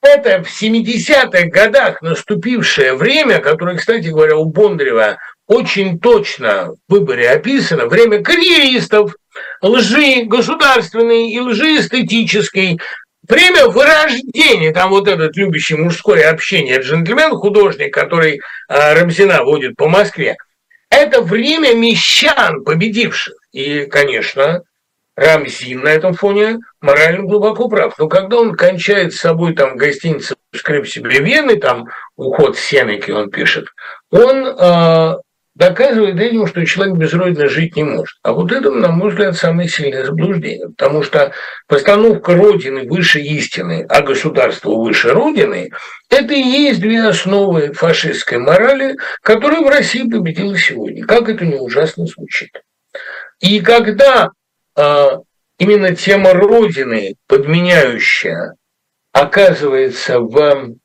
Это в 70-х годах наступившее время, которое, кстати говоря, у Бондарева очень точно в выборе описано время карьеристов, лжи государственной и лжи эстетической, время вырождения, там вот этот любящий мужское общение, джентльмен-художник, который э, Рамзина водит по Москве, это время мещан, победивших. И, конечно, Рамзин на этом фоне морально глубоко прав. Но когда он кончает с собой там в гостинице «Скрип себе вены», там уход Сенеки он пишет, он э, доказывает этим, что человек без Родины жить не может. А вот это, на мой взгляд, самое сильное заблуждение. Потому что постановка Родины выше истины, а государство выше Родины – это и есть две основы фашистской морали, которые в России победила сегодня. Как это не ужасно звучит. И когда э, именно тема Родины, подменяющая, оказывается в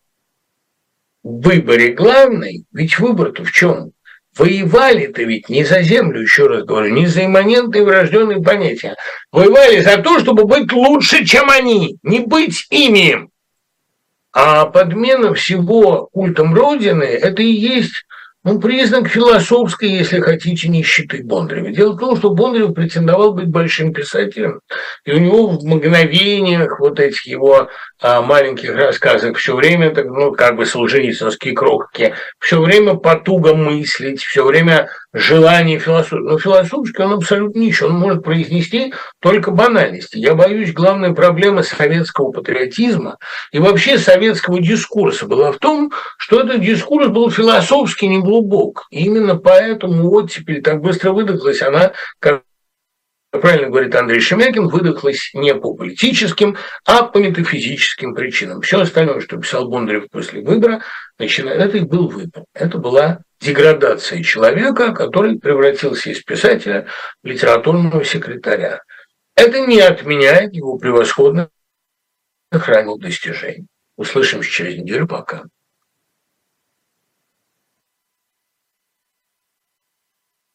выборе главный, ведь выбор-то в чем? Воевали-то ведь не за землю, еще раз говорю, не за имманентные врожденные понятия. Воевали за то, чтобы быть лучше, чем они, не быть ими. А подмена всего культом Родины – это и есть ну, признак философской, если хотите, нищеты Бондарева. Дело в том, что Бондарев претендовал быть большим писателем, и у него в мгновениях вот этих его а, маленьких рассказах все время, так, ну, как бы солженицынские крохки, все время потуга мыслить, все время желание философии. Но философски он абсолютно ничего, он может произнести только банальности. Я боюсь, главная проблема советского патриотизма и вообще советского дискурса была в том, что этот дискурс был философски неглубок. И именно поэтому вот теперь так быстро выдохлась она, как правильно говорит Андрей Шемякин, выдохлась не по политическим, а по метафизическим причинам. Все остальное, что писал Бондарев после выбора, начиная, это и был выбор. Это была деградация человека, который превратился из писателя в литературного секретаря. Это не отменяет его превосходных ранних достижений. Услышимся через неделю. Пока.